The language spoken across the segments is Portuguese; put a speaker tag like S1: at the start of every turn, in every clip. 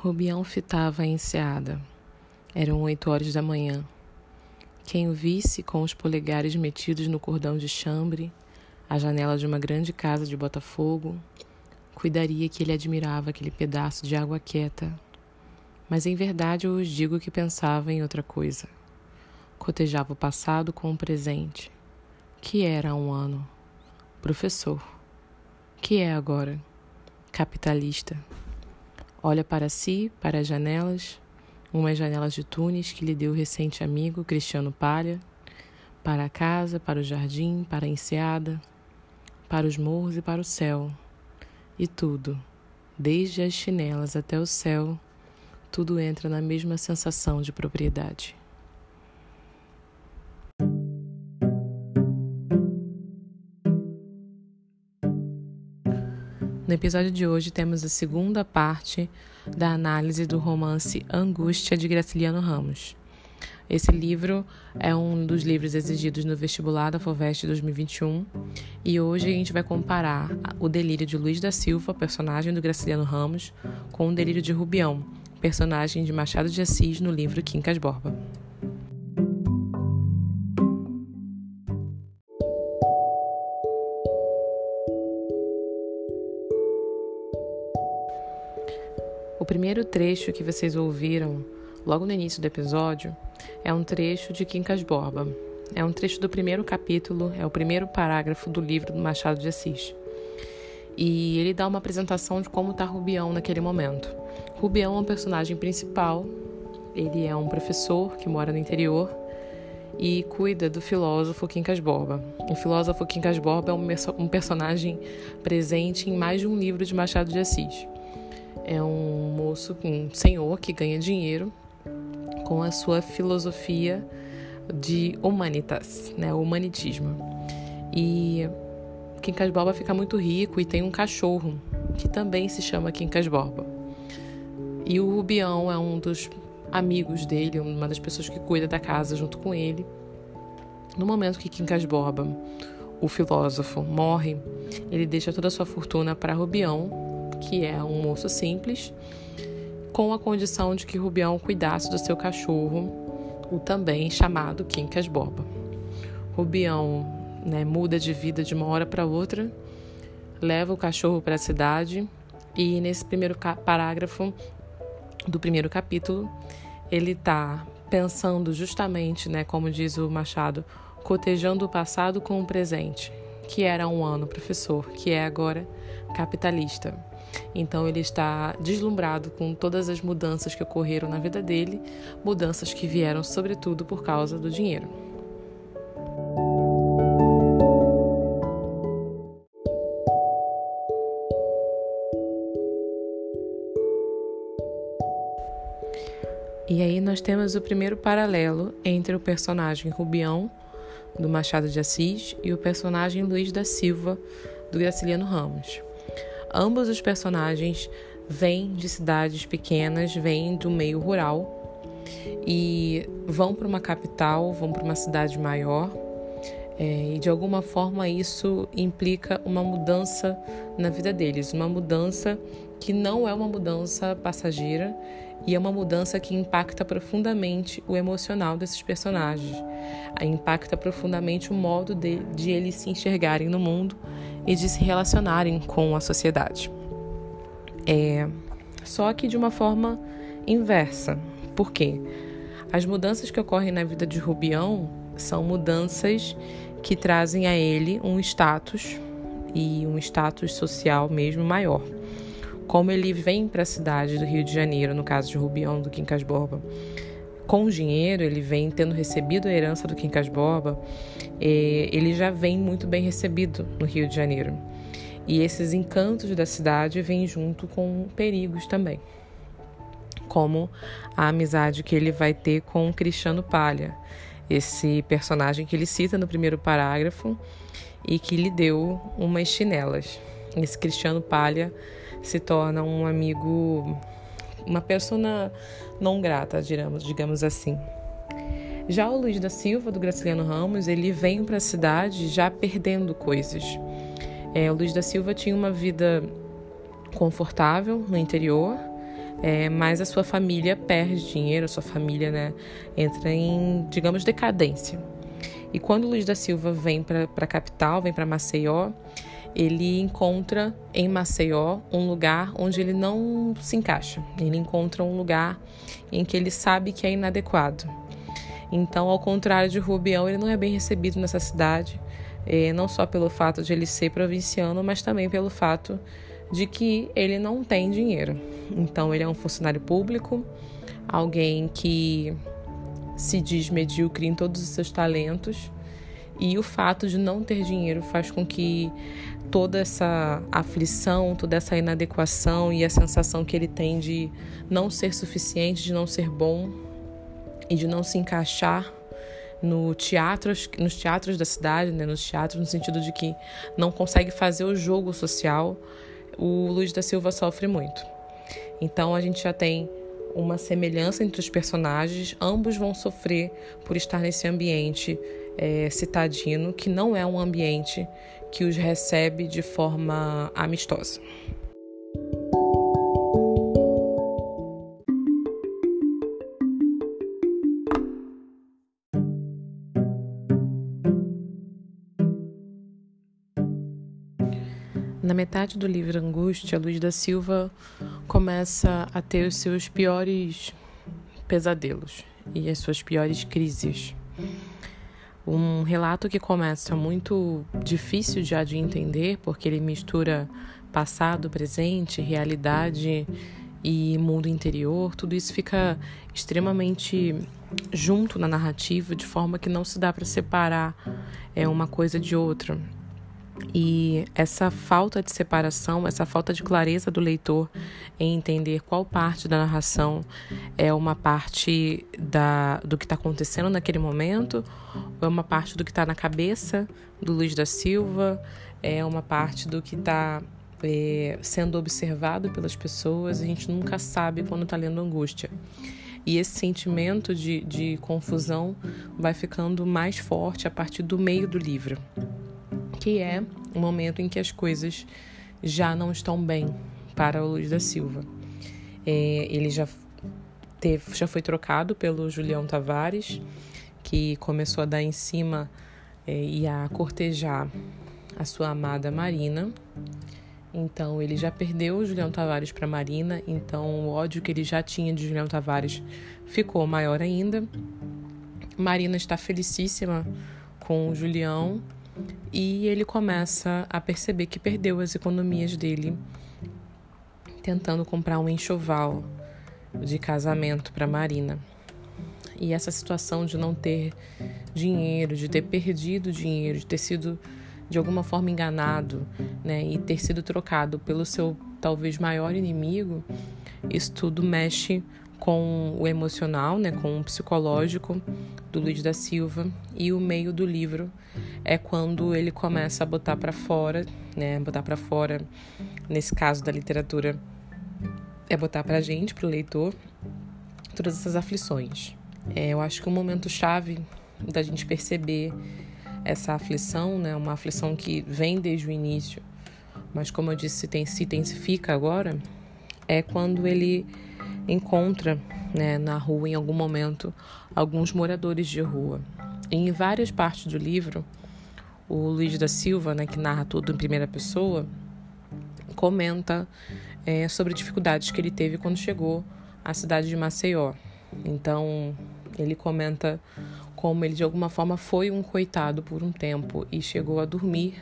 S1: Rubião fitava a enseada. Eram oito horas da manhã. Quem o visse com os polegares metidos no cordão de chambre, à janela de uma grande casa de Botafogo, cuidaria que ele admirava aquele pedaço de água quieta. Mas em verdade eu os digo que pensava em outra coisa. Cotejava o passado com o presente, que era há um ano. Professor, que é agora? Capitalista. Olha para si, para as janelas, umas janelas de túneis que lhe deu o recente amigo Cristiano Palha, para a casa, para o jardim, para a enseada, para os morros e para o céu. E tudo, desde as chinelas até o céu, tudo entra na mesma sensação de propriedade. No episódio de hoje temos a segunda parte da análise do romance Angústia de Graciliano Ramos. Esse livro é um dos livros exigidos no vestibular da FOVEST 2021 e hoje a gente vai comparar o delírio de Luiz da Silva, personagem do Graciliano Ramos, com o delírio de Rubião, personagem de Machado de Assis no livro Quincas Borba. Primeiro trecho que vocês ouviram logo no início do episódio é um trecho de Quincas Borba. É um trecho do primeiro capítulo, é o primeiro parágrafo do livro do Machado de Assis. E ele dá uma apresentação de como está Rubião naquele momento. Rubião é um personagem principal, ele é um professor que mora no interior e cuida do filósofo Quincas Borba. O filósofo Quincas Borba é um personagem presente em mais de um livro de Machado de Assis é um moço, um senhor que ganha dinheiro com a sua filosofia de humanitas, né, humanitismo. E Quincas Borba fica muito rico e tem um cachorro que também se chama Quincas Borba. E o Rubião é um dos amigos dele, uma das pessoas que cuida da casa junto com ele. No momento que Quincas Borba, o filósofo, morre, ele deixa toda a sua fortuna para Rubião, que é um moço simples, com a condição de que Rubião cuidasse do seu cachorro, o também chamado Quincas Boba. Rubião né, muda de vida de uma hora para outra, leva o cachorro para a cidade e nesse primeiro parágrafo do primeiro capítulo ele está pensando justamente, né, como diz o Machado, cotejando o passado com o presente, que era um ano professor, que é agora capitalista. Então ele está deslumbrado com todas as mudanças que ocorreram na vida dele, mudanças que vieram sobretudo por causa do dinheiro. E aí nós temos o primeiro paralelo entre o personagem Rubião, do Machado de Assis, e o personagem Luiz da Silva, do Graciliano Ramos. Ambos os personagens vêm de cidades pequenas, vêm do meio rural e vão para uma capital, vão para uma cidade maior. É, e de alguma forma isso implica uma mudança na vida deles, uma mudança que não é uma mudança passageira e é uma mudança que impacta profundamente o emocional desses personagens, impacta profundamente o modo de, de eles se enxergarem no mundo e de se relacionarem com a sociedade. É, só que de uma forma inversa. Por quê? As mudanças que ocorrem na vida de Rubião são mudanças que trazem a ele um status e um status social mesmo maior. Como ele vem para a cidade do Rio de Janeiro, no caso de Rubião do Quincas Borba, com dinheiro, ele vem tendo recebido a herança do Quincas Borba, ele já vem muito bem recebido no Rio de Janeiro. E esses encantos da cidade vêm junto com perigos também, como a amizade que ele vai ter com Cristiano Palha, esse personagem que ele cita no primeiro parágrafo e que lhe deu umas chinelas. Esse Cristiano Palha se torna um amigo uma persona não grata, digamos, digamos assim. Já o Luiz da Silva, do Graciliano Ramos, ele vem para a cidade já perdendo coisas. É, o Luiz da Silva tinha uma vida confortável no interior, é, mas a sua família perde dinheiro, a sua família né, entra em, digamos, decadência. E quando Luiz da Silva vem para a capital, vem para Maceió, ele encontra em Maceió um lugar onde ele não se encaixa. Ele encontra um lugar em que ele sabe que é inadequado. Então, ao contrário de Rubião, ele não é bem recebido nessa cidade, eh, não só pelo fato de ele ser provinciano, mas também pelo fato de que ele não tem dinheiro. Então, ele é um funcionário público, alguém que se diz medíocre em todos os seus talentos, e o fato de não ter dinheiro faz com que toda essa aflição, toda essa inadequação e a sensação que ele tem de não ser suficiente, de não ser bom e de não se encaixar no teatros, nos teatros da cidade, né, nos teatros no sentido de que não consegue fazer o jogo social, o Luiz da Silva sofre muito. Então a gente já tem uma semelhança entre os personagens, ambos vão sofrer por estar nesse ambiente é, citadino, que não é um ambiente que os recebe de forma amistosa. Na metade do livro Angústia, Luiz da Silva começa a ter os seus piores pesadelos e as suas piores crises. Um relato que começa muito difícil já de entender, porque ele mistura passado, presente, realidade e mundo interior, tudo isso fica extremamente junto na narrativa, de forma que não se dá para separar é uma coisa de outra. E essa falta de separação, essa falta de clareza do leitor em entender qual parte da narração é uma parte da, do que está acontecendo naquele momento, é uma parte do que está na cabeça do Luiz da Silva, é uma parte do que está é, sendo observado pelas pessoas, a gente nunca sabe quando está lendo angústia. E esse sentimento de, de confusão vai ficando mais forte a partir do meio do livro que é o momento em que as coisas já não estão bem para o Luiz da Silva. É, ele já, teve, já foi trocado pelo Julião Tavares, que começou a dar em cima é, e a cortejar a sua amada Marina. Então ele já perdeu o Julião Tavares para Marina, então o ódio que ele já tinha de Julião Tavares ficou maior ainda. Marina está felicíssima com o Julião e ele começa a perceber que perdeu as economias dele tentando comprar um enxoval de casamento para Marina. E essa situação de não ter dinheiro, de ter perdido dinheiro, de ter sido de alguma forma enganado, né, e ter sido trocado pelo seu talvez maior inimigo, isso tudo mexe com o emocional, né, com o psicológico do Luiz da Silva e o meio do livro é quando ele começa a botar para fora, né, botar para fora, nesse caso da literatura, é botar para gente, para o leitor, todas essas aflições. É, eu acho que o momento chave da gente perceber essa aflição, né, uma aflição que vem desde o início, mas como eu disse, se intensifica agora, é quando ele encontra né, na rua, em algum momento, alguns moradores de rua. Em várias partes do livro, o Luiz da Silva, né, que narra tudo em primeira pessoa, comenta é, sobre dificuldades que ele teve quando chegou à cidade de Maceió. Então, ele comenta como ele de alguma forma foi um coitado por um tempo e chegou a dormir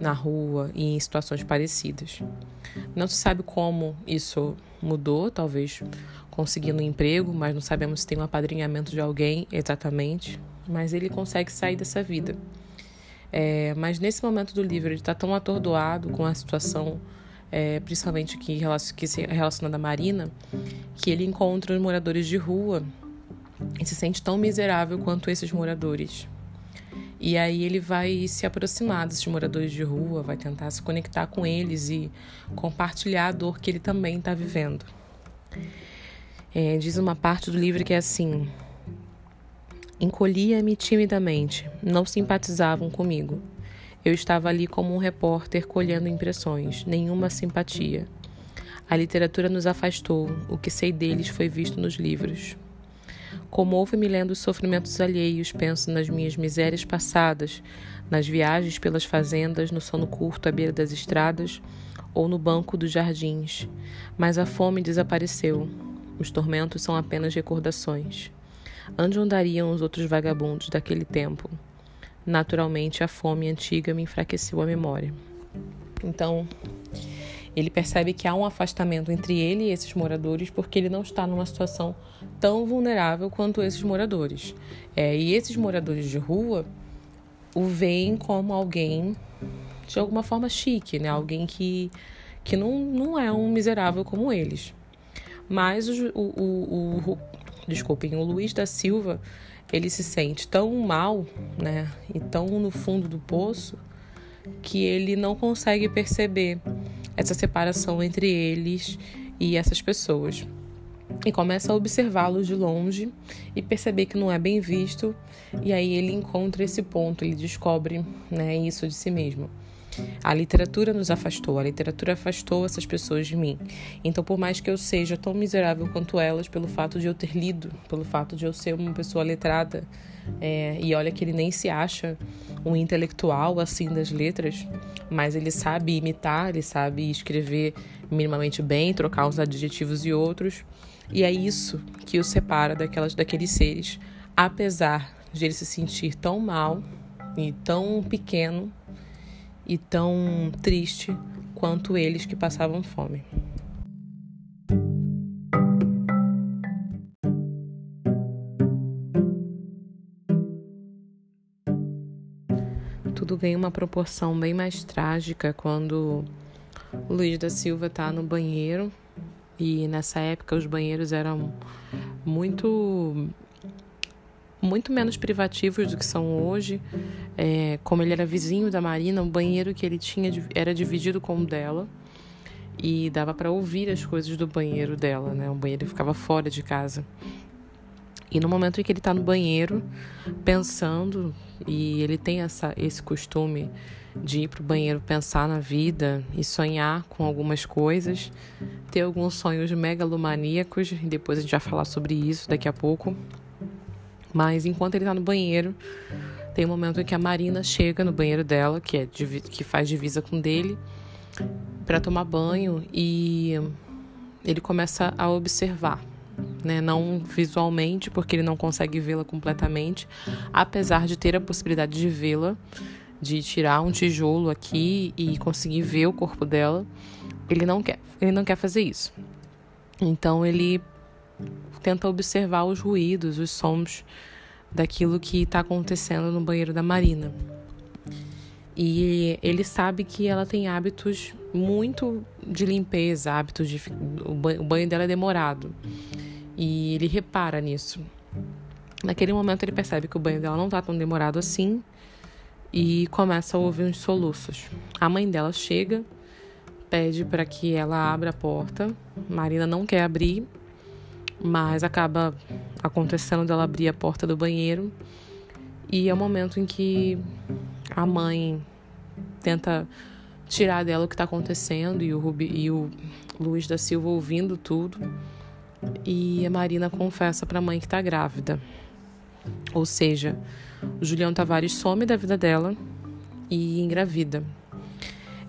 S1: na rua e em situações parecidas. Não se sabe como isso mudou, talvez conseguindo um emprego, mas não sabemos se tem um apadrinhamento de alguém exatamente. Mas ele consegue sair dessa vida. É, mas nesse momento do livro ele está tão atordoado com a situação, é, principalmente que, que se relaciona à Marina, que ele encontra os moradores de rua e se sente tão miserável quanto esses moradores. E aí ele vai se aproximar desses moradores de rua, vai tentar se conectar com eles e compartilhar a dor que ele também está vivendo. É, diz uma parte do livro que é assim: Encolhia-me timidamente, não simpatizavam comigo. Eu estava ali como um repórter colhendo impressões, nenhuma simpatia. A literatura nos afastou, o que sei deles foi visto nos livros. Comovo-me lendo os sofrimentos alheios, penso nas minhas misérias passadas, nas viagens pelas fazendas, no sono curto à beira das estradas ou no banco dos jardins. Mas a fome desapareceu. Os tormentos são apenas recordações. Onde andariam os outros vagabundos daquele tempo? Naturalmente, a fome antiga me enfraqueceu a memória. Então, ele percebe que há um afastamento entre ele e esses moradores porque ele não está numa situação tão vulnerável quanto esses moradores. É, e esses moradores de rua o veem como alguém de alguma forma chique, né? Alguém que, que não, não é um miserável como eles. Mas o, o, o, o desculpem, o Luiz da Silva, ele se sente tão mal, né? E tão no fundo do poço que ele não consegue perceber essa separação entre eles e essas pessoas. E começa a observá-los de longe e perceber que não é bem visto, e aí ele encontra esse ponto, ele descobre né, isso de si mesmo. A literatura nos afastou, a literatura afastou essas pessoas de mim. Então, por mais que eu seja tão miserável quanto elas, pelo fato de eu ter lido, pelo fato de eu ser uma pessoa letrada, é, e olha que ele nem se acha um intelectual assim das letras, mas ele sabe imitar, ele sabe escrever minimamente bem, trocar uns adjetivos e outros, e é isso que o separa daquelas, daqueles seres, apesar de ele se sentir tão mal e tão pequeno e tão triste quanto eles que passavam fome. Tudo ganha uma proporção bem mais trágica quando o Luiz da Silva está no banheiro e nessa época os banheiros eram muito muito menos privativos do que são hoje. É, como ele era vizinho da Marina, o banheiro que ele tinha era dividido com o dela e dava para ouvir as coisas do banheiro dela, né? O banheiro ficava fora de casa. E no momento em que ele está no banheiro, pensando, e ele tem essa, esse costume de ir para o banheiro pensar na vida e sonhar com algumas coisas, ter alguns sonhos megalomaníacos, e depois a gente vai falar sobre isso daqui a pouco. Mas enquanto ele está no banheiro, tem um momento em que a Marina chega no banheiro dela, que, é, que faz divisa com dele, para tomar banho e ele começa a observar. Né? Não visualmente, porque ele não consegue vê-la completamente, apesar de ter a possibilidade de vê-la, de tirar um tijolo aqui e conseguir ver o corpo dela, ele não quer. Ele não quer fazer isso. Então ele tenta observar os ruídos, os sons daquilo que está acontecendo no banheiro da Marina. E ele sabe que ela tem hábitos muito de limpeza, hábitos de. O banho dela é demorado. E ele repara nisso. Naquele momento ele percebe que o banho dela não está tão demorado assim e começa a ouvir uns soluços. A mãe dela chega, pede para que ela abra a porta. Marina não quer abrir mas acaba acontecendo dela abrir a porta do banheiro e é o momento em que a mãe tenta tirar dela o que está acontecendo e o, Rubi, e o Luiz da Silva ouvindo tudo e a Marina confessa para a mãe que está grávida. Ou seja, o Julião Tavares some da vida dela e engravida.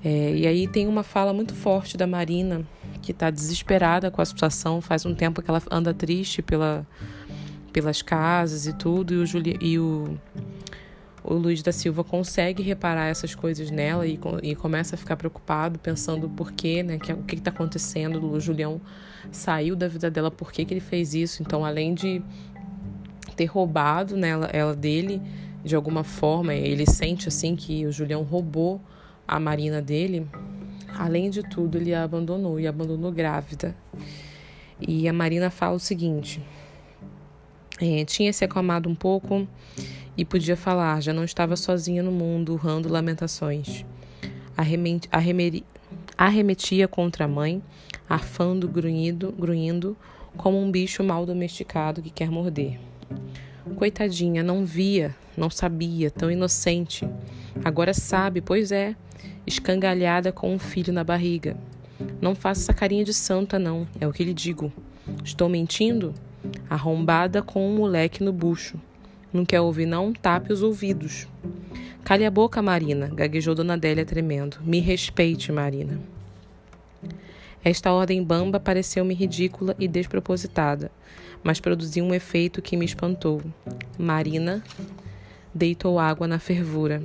S1: É, e aí tem uma fala muito forte da Marina que está desesperada com a situação. Faz um tempo que ela anda triste pela, pelas casas e tudo. E o, Juli, e o, o Luiz da Silva consegue reparar essas coisas nela e, e começa a ficar preocupado, pensando por quê, né? Que, o que está acontecendo. O Julião saiu da vida dela, por que, que ele fez isso? Então, além de ter roubado nela, ela dele de alguma forma, ele sente assim que o Julião roubou a Marina dele Além de tudo, ele a abandonou e abandonou grávida. E a Marina fala o seguinte: é, tinha se acalmado um pouco e podia falar, já não estava sozinha no mundo, urrando lamentações. arremetia contra a mãe, arfando, grunhido, grunhindo, como um bicho mal domesticado que quer morder. Coitadinha, não via, não sabia, tão inocente. Agora sabe, pois é, escangalhada com um filho na barriga. Não faça essa carinha de santa, não, é o que lhe digo. Estou mentindo? Arrombada com um moleque no bucho. Não quer ouvir, não? Tape os ouvidos. Cale a boca, Marina, gaguejou Dona Adélia tremendo. Me respeite, Marina. Esta ordem bamba pareceu-me ridícula e despropositada, mas produziu um efeito que me espantou. Marina deitou água na fervura.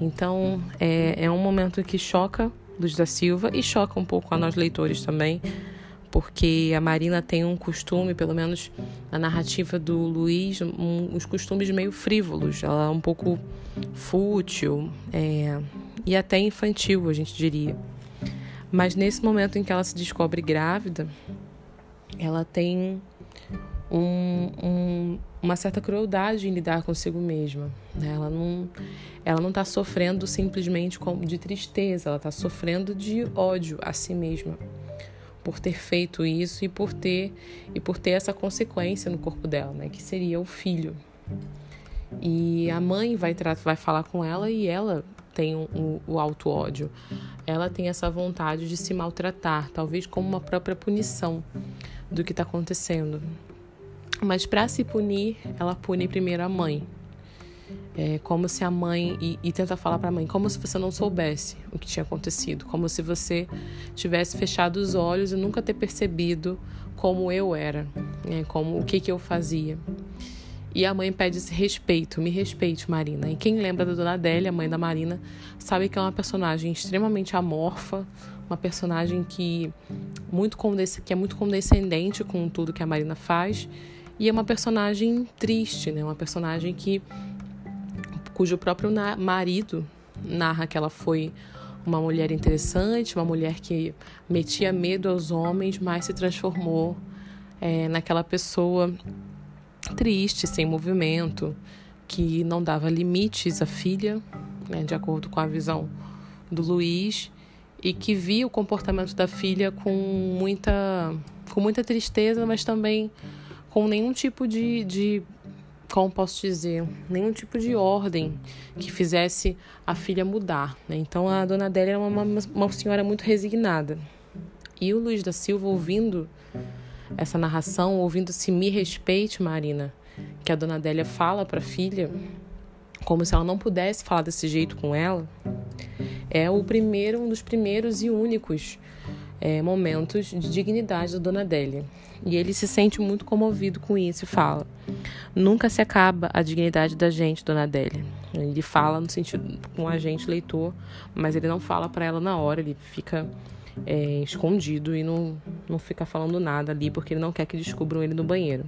S1: Então, é, é um momento que choca Luz da Silva e choca um pouco a nós leitores também, porque a Marina tem um costume, pelo menos na narrativa do Luiz, um, uns costumes meio frívolos. Ela é um pouco fútil é, e até infantil, a gente diria. Mas nesse momento em que ela se descobre grávida, ela tem um, um, uma certa crueldade em lidar consigo mesma. Né? Ela não ela não está sofrendo simplesmente de tristeza, ela está sofrendo de ódio a si mesma por ter feito isso e por ter e por ter essa consequência no corpo dela, né? Que seria o filho. E a mãe vai vai falar com ela e ela tem um, um, o auto ódio. Ela tem essa vontade de se maltratar, talvez como uma própria punição do que está acontecendo. Mas para se punir, ela pune primeiro a mãe. É como se a mãe. E, e tenta falar para a mãe, como se você não soubesse o que tinha acontecido. Como se você tivesse fechado os olhos e nunca ter percebido como eu era, né? como o que, que eu fazia. E a mãe pede esse respeito, me respeite, Marina. E quem lembra da Dona Adélia, mãe da Marina, sabe que é uma personagem extremamente amorfa, uma personagem que, muito que é muito condescendente com tudo que a Marina faz e é uma personagem triste, né? Uma personagem que cujo próprio marido narra que ela foi uma mulher interessante, uma mulher que metia medo aos homens, mas se transformou é, naquela pessoa triste, sem movimento, que não dava limites à filha, né, de acordo com a visão do Luiz, e que via o comportamento da filha com muita, com muita tristeza, mas também com nenhum tipo de, de como posso dizer, nenhum tipo de ordem que fizesse a filha mudar. Né? Então a dona Adélia era uma, uma senhora muito resignada. E o Luiz da Silva, ouvindo essa narração, ouvindo se me respeite, Marina, que a dona Adélia fala para a filha, como se ela não pudesse falar desse jeito com ela, é o primeiro, um dos primeiros e únicos é, momentos de dignidade da dona Adélia. E ele se sente muito comovido com isso e fala: Nunca se acaba a dignidade da gente, dona Adélia. Ele fala no sentido com a gente, leitor, mas ele não fala para ela na hora, ele fica é, escondido e não, não fica falando nada ali porque ele não quer que descubram ele no banheiro.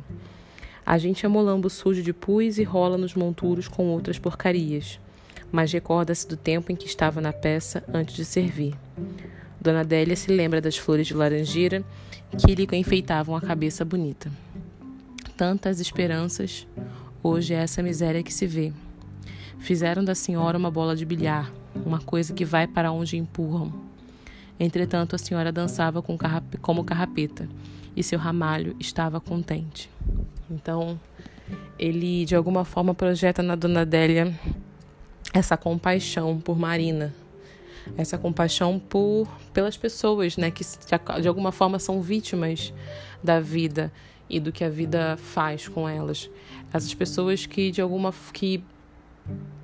S1: A gente é molambo sujo de pus e rola nos monturos com outras porcarias, mas recorda-se do tempo em que estava na peça antes de servir. Dona Adélia se lembra das flores de laranjeira que lhe enfeitavam a cabeça bonita. Tantas esperanças, hoje é essa miséria que se vê. Fizeram da senhora uma bola de bilhar, uma coisa que vai para onde empurram. Entretanto, a senhora dançava com carrap como carrapeta e seu ramalho estava contente. Então, ele de alguma forma projeta na Dona Adélia essa compaixão por Marina, essa compaixão por pelas pessoas, né, que de alguma forma são vítimas da vida e do que a vida faz com elas. Essas pessoas que de alguma que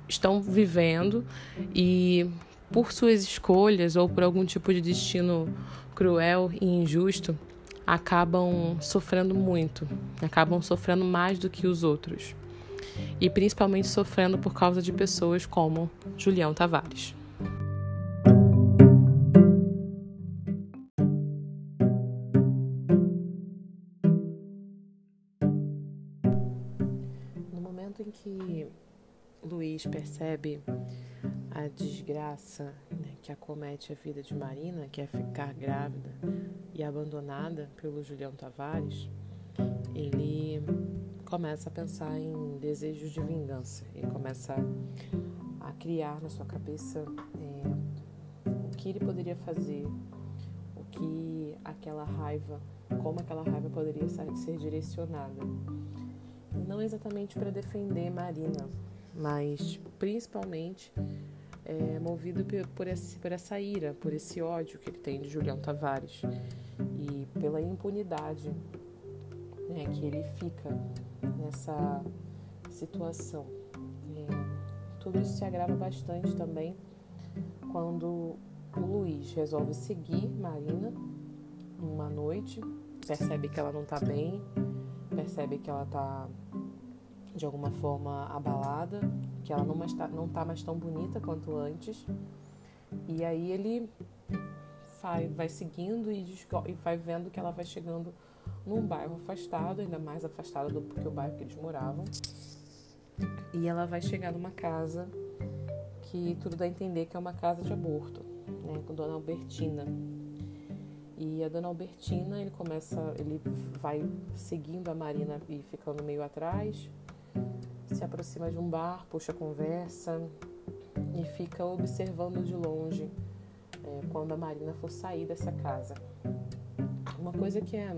S1: estão vivendo e por suas escolhas ou por algum tipo de destino cruel e injusto acabam sofrendo muito, acabam sofrendo mais do que os outros. E principalmente sofrendo por causa de pessoas como Julião Tavares. Percebe a desgraça né, que acomete a vida de Marina, que é ficar grávida e abandonada pelo Julião Tavares, ele começa a pensar em desejos de vingança. Ele começa a criar na sua cabeça é, o que ele poderia fazer, o que aquela raiva, como aquela raiva poderia ser direcionada. Não exatamente para defender Marina, mas principalmente é, movido por, esse, por essa ira, por esse ódio que ele tem de Julião Tavares e pela impunidade né, que ele fica nessa situação. É, tudo isso se agrava bastante também quando o Luiz resolve seguir Marina uma noite, percebe que ela não está bem, percebe que ela está de alguma forma abalada, que ela não, tá, não tá mais tão bonita quanto antes. E aí ele vai, vai seguindo e, e vai vendo que ela vai chegando num bairro afastado, ainda mais afastado do que o bairro que eles moravam. E ela vai chegar numa casa que tudo dá a entender que é uma casa de aborto, né, com Dona Albertina. E a Dona Albertina, ele começa, ele vai seguindo a Marina e ficando meio atrás, se aproxima de um bar, puxa conversa e fica observando de longe é, quando a Marina for sair dessa casa. Uma coisa que é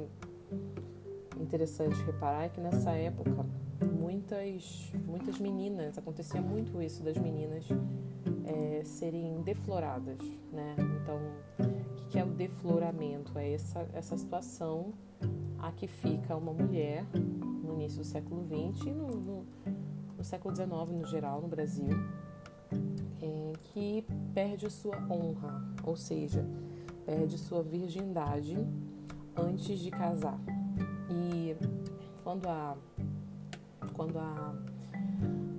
S1: interessante reparar é que nessa época muitas, muitas meninas, acontecia muito isso das meninas é, serem defloradas, né? Então, o que é o defloramento? É essa, essa situação a que fica uma mulher no início do século XX e no, no, no século XIX no geral, no Brasil, é, que perde sua honra, ou seja, perde sua virgindade antes de casar. E quando a quando a,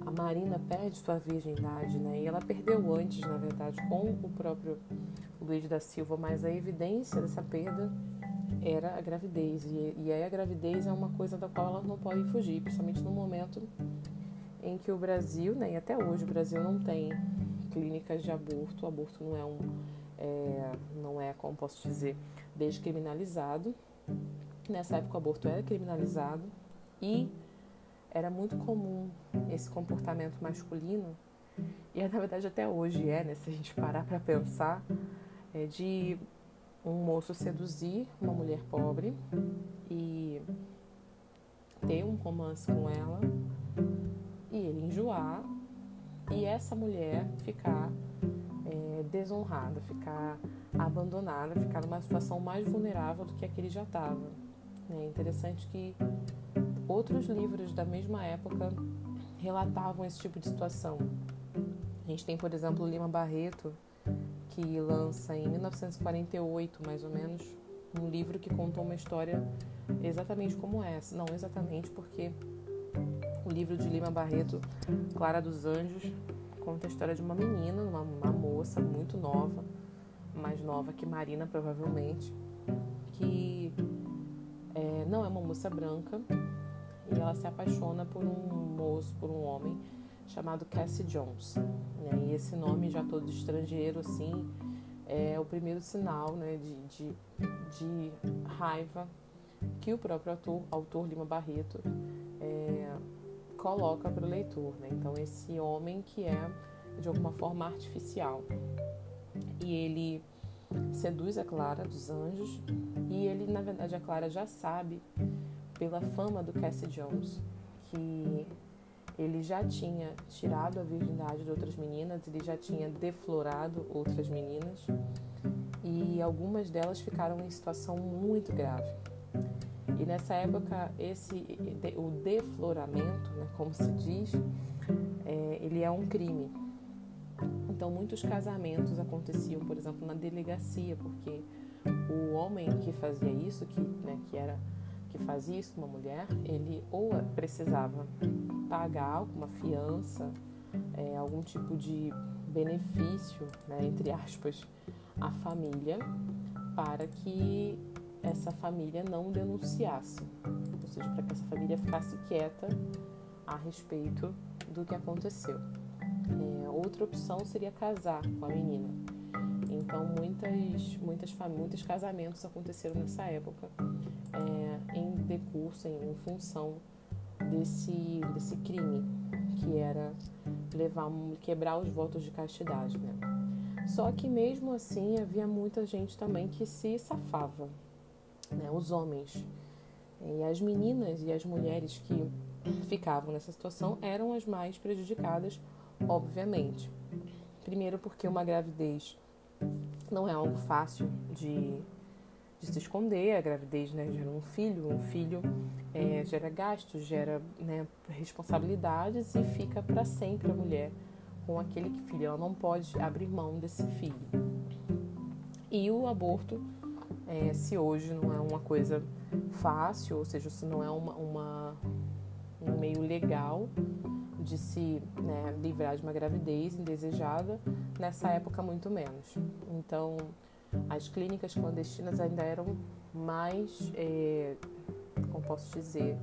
S1: a Marina perde sua virgindade, né? E ela perdeu antes, na verdade, com o próprio Luiz da Silva, mas a evidência dessa perda era a gravidez. E, e aí a gravidez é uma coisa da qual elas não podem fugir, principalmente no momento em que o Brasil, né, e até hoje o Brasil não tem clínicas de aborto, o aborto não é um, é, não é, como posso dizer, descriminalizado. Nessa época o aborto era criminalizado e era muito comum esse comportamento masculino, e na verdade até hoje é, né, se a gente parar para pensar, é de um moço seduzir uma mulher pobre e ter um romance com ela e ele enjoar e essa mulher ficar é, desonrada, ficar abandonada, ficar numa situação mais vulnerável do que a que ele já estava. É interessante que outros livros da mesma época relatavam esse tipo de situação. A gente tem, por exemplo, Lima Barreto, que lança em 1948, mais ou menos, um livro que contou uma história exatamente como essa. Não exatamente, porque o livro de Lima Barreto, Clara dos Anjos, conta a história de uma menina, uma, uma moça muito nova, mais nova que Marina, provavelmente, que é, não é uma moça branca, e ela se apaixona por um moço, por um homem chamado Cassie Jones. Né? E esse nome já todo estrangeiro assim é o primeiro sinal né, de, de, de raiva que o próprio autor, autor Lima Barreto é, coloca para o leitor. Né? Então esse homem que é de alguma forma artificial e ele seduz a Clara dos Anjos e ele na verdade a Clara já sabe pela fama do Cassie Jones, que ele já tinha tirado a virgindade de outras meninas, ele já tinha deflorado outras meninas e algumas delas ficaram em situação muito grave. E nessa época, esse, o defloramento, né, como se diz, é, ele é um crime. Então, muitos casamentos aconteciam, por exemplo, na delegacia, porque o homem que fazia isso, que, né, que era que fazia isso, uma mulher, ele ou precisava pagar alguma fiança, é, algum tipo de benefício, né, entre aspas, à família, para que essa família não denunciasse, ou seja, para que essa família ficasse quieta a respeito do que aconteceu. É, outra opção seria casar com a menina. Então, muitas, muitas muitos casamentos aconteceram nessa época é, em decurso, em, em, função desse, desse crime, que era levar, quebrar os votos de castidade. Né? Só que mesmo assim havia muita gente também que se safava, né? os homens. E as meninas e as mulheres que ficavam nessa situação eram as mais prejudicadas, obviamente. Primeiro, porque uma gravidez não é algo fácil de, de se esconder. A gravidez né, gera um filho, um filho é, gera gastos, gera né, responsabilidades e fica para sempre a mulher com aquele filho. Ela não pode abrir mão desse filho. E o aborto, é, se hoje não é uma coisa fácil, ou seja, se não é uma, uma um meio legal de se né, livrar de uma gravidez indesejada, nessa época muito menos. Então, as clínicas clandestinas ainda eram mais, é, como posso dizer,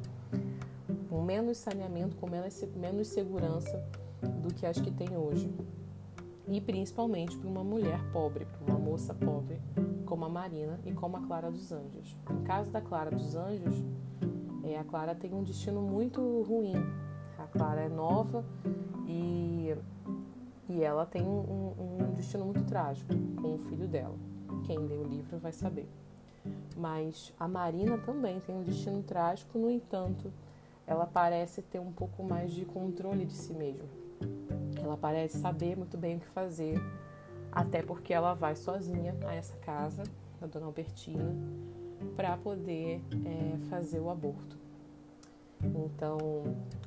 S1: com menos saneamento, com menos, menos segurança do que as que tem hoje. E principalmente para uma mulher pobre, para uma moça pobre, como a Marina e como a Clara dos Anjos. No caso da Clara dos Anjos, é, a Clara tem um destino muito ruim. Clara é nova e, e ela tem um, um destino muito trágico com o filho dela. Quem lê o livro vai saber. Mas a Marina também tem um destino trágico, no entanto, ela parece ter um pouco mais de controle de si mesma. Ela parece saber muito bem o que fazer, até porque ela vai sozinha a essa casa da dona Albertina para poder é, fazer o aborto. Então,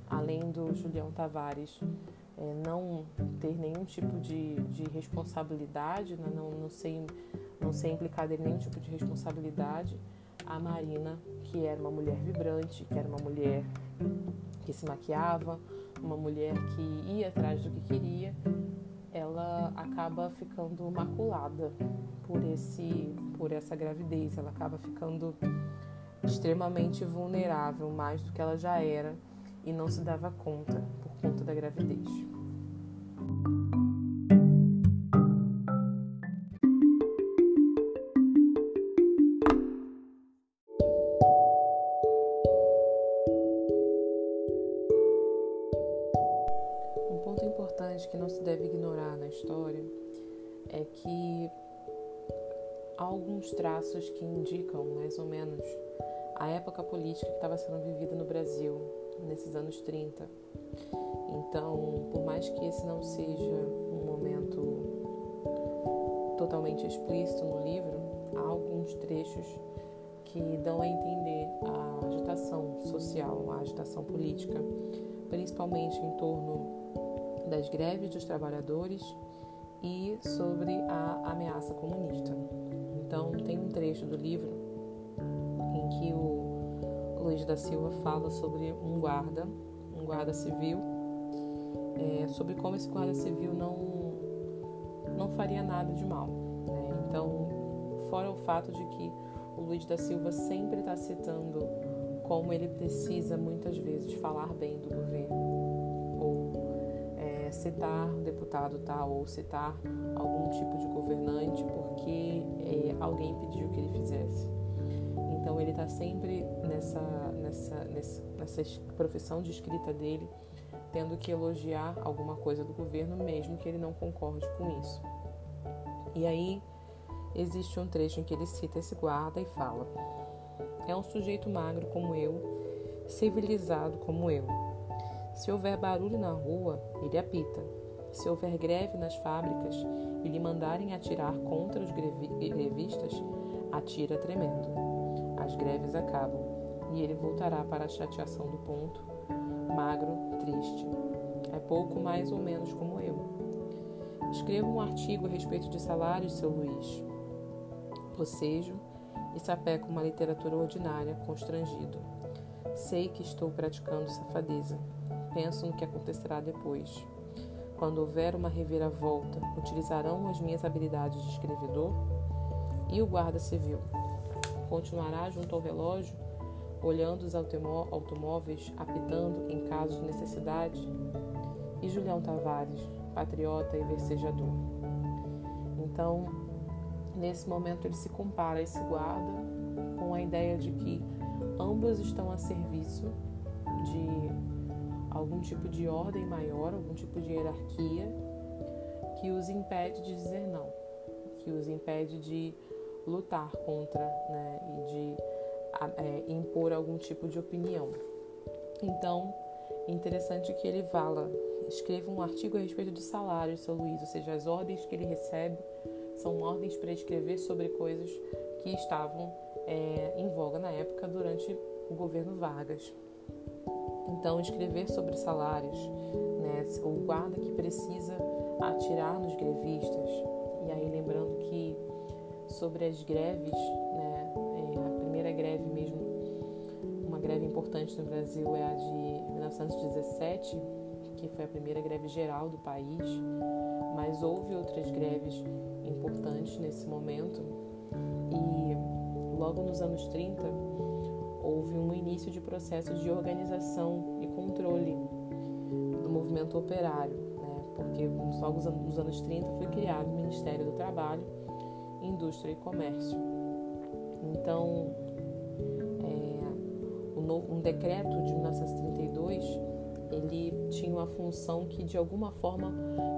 S1: além do Julião Tavares é, não ter nenhum tipo de, de responsabilidade, né, não, não, ser, não ser implicada em nenhum tipo de responsabilidade, a Marina, que era uma mulher vibrante, que era uma mulher que se maquiava, uma mulher que ia atrás do que queria, ela acaba ficando maculada por esse por essa gravidez, ela acaba ficando extremamente vulnerável, mais do que ela já era e não se dava conta por conta da gravidez. que não se deve ignorar na história é que há alguns traços que indicam mais ou menos a época política que estava sendo vivida no Brasil nesses anos 30. Então, por mais que esse não seja um momento totalmente explícito no livro, há alguns trechos que dão a entender a agitação social, a agitação política, principalmente em torno das greves dos trabalhadores e sobre a ameaça comunista. Então, tem um trecho do livro que o Luiz da Silva fala sobre um guarda, um guarda civil, é, sobre como esse guarda civil não não faria nada de mal. Né? Então, fora o fato de que o Luiz da Silva sempre está citando como ele precisa muitas vezes falar bem do governo citar um deputado tal ou citar algum tipo de governante porque é, alguém pediu que ele fizesse. Então ele está sempre nessa, nessa, nessa, profissão de escrita dele, tendo que elogiar alguma coisa do governo, mesmo que ele não concorde com isso. E aí existe um trecho em que ele cita esse guarda e fala: É um sujeito magro como eu, civilizado como eu se houver barulho na rua, ele apita. Se houver greve nas fábricas e lhe mandarem atirar contra os grevistas, atira tremendo. As greves acabam e ele voltará para a chateação do ponto, magro, triste. É pouco mais ou menos como eu. Escreva um artigo a respeito de salários, seu Luiz. Bocejo e sapeco uma literatura ordinária, constrangido. Sei que estou praticando safadeza penso no que acontecerá depois. Quando houver uma reviravolta, utilizarão as minhas habilidades de escrevedor? E o guarda civil? Continuará junto ao relógio, olhando os automóveis, apitando em caso de necessidade? E Julião Tavares, patriota e versejador? Então, nesse momento, ele se compara a esse guarda com a ideia de que ambos estão a serviço de algum tipo de ordem maior, algum tipo de hierarquia que os impede de dizer não, que os impede de lutar contra né, e de é, impor algum tipo de opinião. Então, interessante que ele fala, escreva um artigo a respeito de salário, seu Luiz, ou seja, as ordens que ele recebe são ordens para escrever sobre coisas que estavam é, em voga na época durante o governo Vargas. Então, escrever sobre salários, né, o guarda que precisa atirar nos grevistas. Sobre as greves, né, é, a primeira greve mesmo, uma greve importante no Brasil é a de 1917, que foi a primeira greve geral do país, mas houve outras greves importantes nesse momento. E logo nos anos 30, houve um início de processos de organização e controle do movimento operário, né? porque logo nos anos 30 foi criado o Ministério do Trabalho, Indústria e Comércio. Então, é, um decreto de 1932 ele tinha uma função que de alguma forma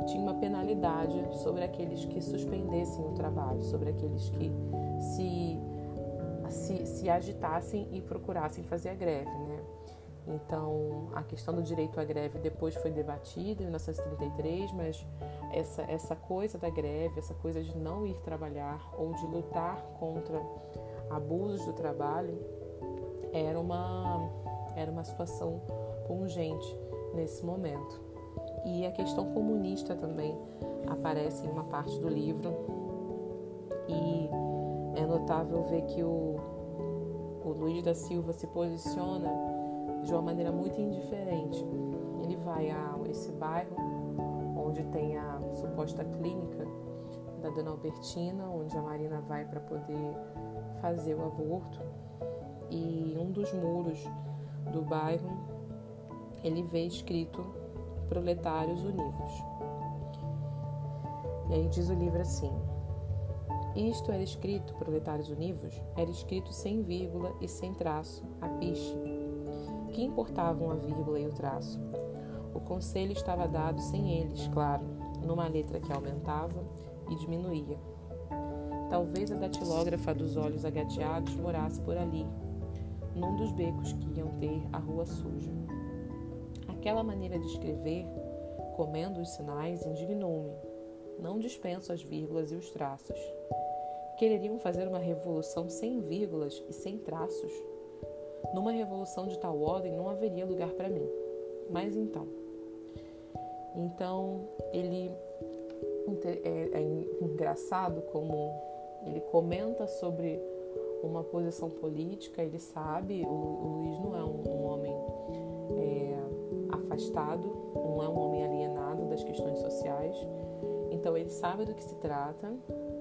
S1: tinha uma penalidade sobre aqueles que suspendessem o trabalho, sobre aqueles que se se, se agitassem e procurassem fazer a greve, né? Então, a questão do direito à greve depois foi debatida em 1933, mas essa, essa coisa da greve, essa coisa de não ir trabalhar ou de lutar contra abusos do trabalho, era uma, era uma situação pungente nesse momento. E a questão comunista também aparece em uma parte do livro, e é notável ver que o, o Luiz da Silva se posiciona de uma maneira muito indiferente. Ele vai a esse bairro onde tem a suposta clínica da Dona Albertina, onde a Marina vai para poder fazer o aborto. E um dos muros do bairro ele vê escrito Proletários Univos. E aí diz o livro assim: isto era escrito, proletários univos, era escrito sem vírgula e sem traço, a piche. Que importavam a vírgula e o traço? O conselho estava dado sem eles, claro, numa letra que aumentava e diminuía. Talvez a datilógrafa dos olhos agateados morasse por ali, num dos becos que iam ter a rua suja. Aquela maneira de escrever, comendo os sinais, indignou-me. Não dispenso as vírgulas e os traços. Quereriam fazer uma revolução sem vírgulas e sem traços? Numa revolução de tal ordem não haveria lugar para mim. Mas então. Então, ele é, é engraçado como ele comenta sobre uma posição política, ele sabe, o, o Luiz não é um, um homem é, afastado, não é um homem alienado das questões sociais, então ele sabe do que se trata,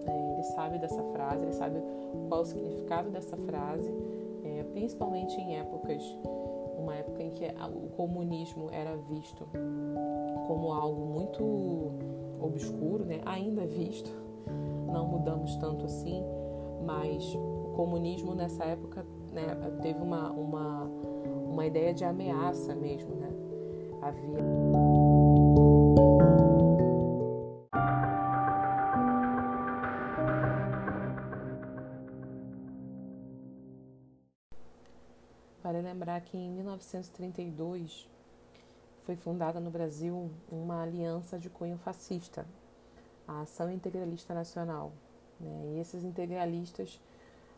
S1: é, ele sabe dessa frase, ele sabe qual o significado dessa frase, é, principalmente em épocas, uma época em que o comunismo era visto como algo muito obscuro, né? ainda é visto, não mudamos tanto assim, mas o comunismo nessa época né, teve uma, uma, uma ideia de ameaça mesmo, né? Havia lembrar que em 1932 foi fundada no Brasil uma aliança de cunho fascista, a Ação Integralista Nacional. Né? E esses integralistas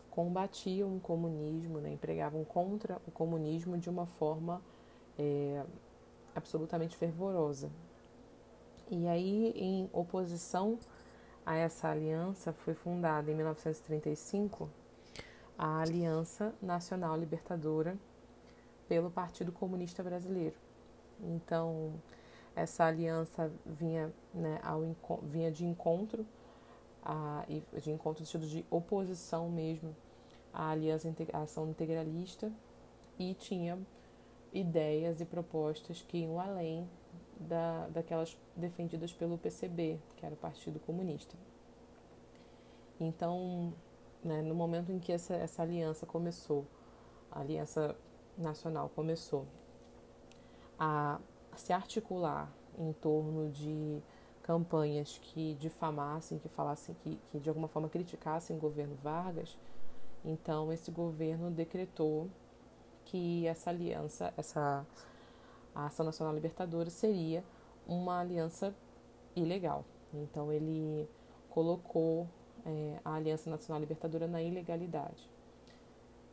S1: combatiam o comunismo, né? empregavam contra o comunismo de uma forma é, absolutamente fervorosa. E aí, em oposição a essa aliança, foi fundada em 1935 a Aliança Nacional Libertadora pelo Partido Comunista Brasileiro. Então, essa aliança vinha, né, ao, vinha de encontro, a, de encontro no sentido de oposição mesmo à aliança à ação integralista e tinha ideias e propostas que iam além da, daquelas defendidas pelo PCB, que era o Partido Comunista. Então, né, no momento em que essa, essa aliança começou, a aliança nacional começou a se articular em torno de campanhas que difamassem, que falassem, que, que de alguma forma criticassem o governo Vargas, então esse governo decretou que essa aliança, essa a Ação Nacional Libertadora seria uma aliança ilegal. Então ele colocou é, a Aliança Nacional Libertadora na ilegalidade.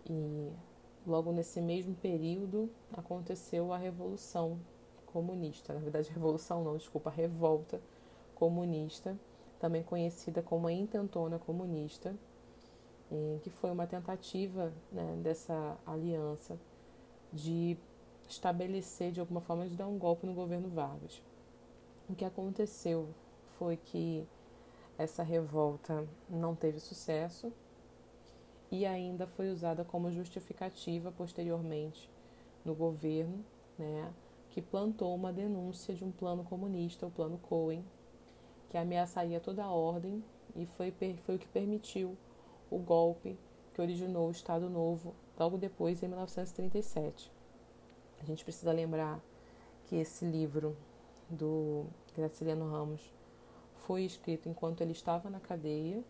S1: E logo nesse mesmo período aconteceu a Revolução Comunista. Na verdade, Revolução não, desculpa, a Revolta Comunista, também conhecida como a Intentona Comunista, que foi uma tentativa né, dessa aliança de estabelecer, de alguma forma, de dar um golpe no governo Vargas. O que aconteceu foi que essa revolta não teve sucesso e ainda foi usada como justificativa posteriormente no governo, né, que plantou uma denúncia de um plano comunista, o Plano Cohen, que ameaçaria toda a ordem e foi, foi o que permitiu o golpe que originou o Estado Novo logo depois, em 1937. A gente precisa lembrar que esse livro do Graciliano Ramos foi escrito enquanto ele estava na cadeia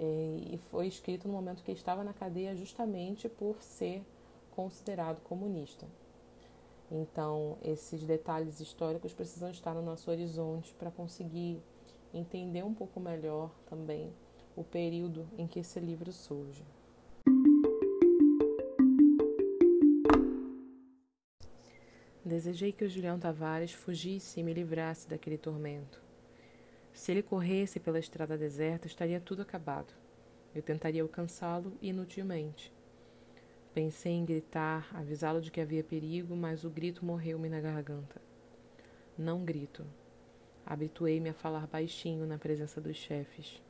S1: e foi escrito no momento que estava na cadeia justamente por ser considerado comunista. Então, esses detalhes históricos precisam estar no nosso horizonte para conseguir entender um pouco melhor também o período em que esse livro surge. Desejei que o Julião Tavares fugisse e me livrasse daquele tormento. Se ele corresse pela estrada deserta, estaria tudo acabado. Eu tentaria alcançá-lo inutilmente. Pensei em gritar, avisá-lo de que havia perigo, mas o grito morreu-me na garganta. Não grito. Habituei-me a falar baixinho na presença dos chefes.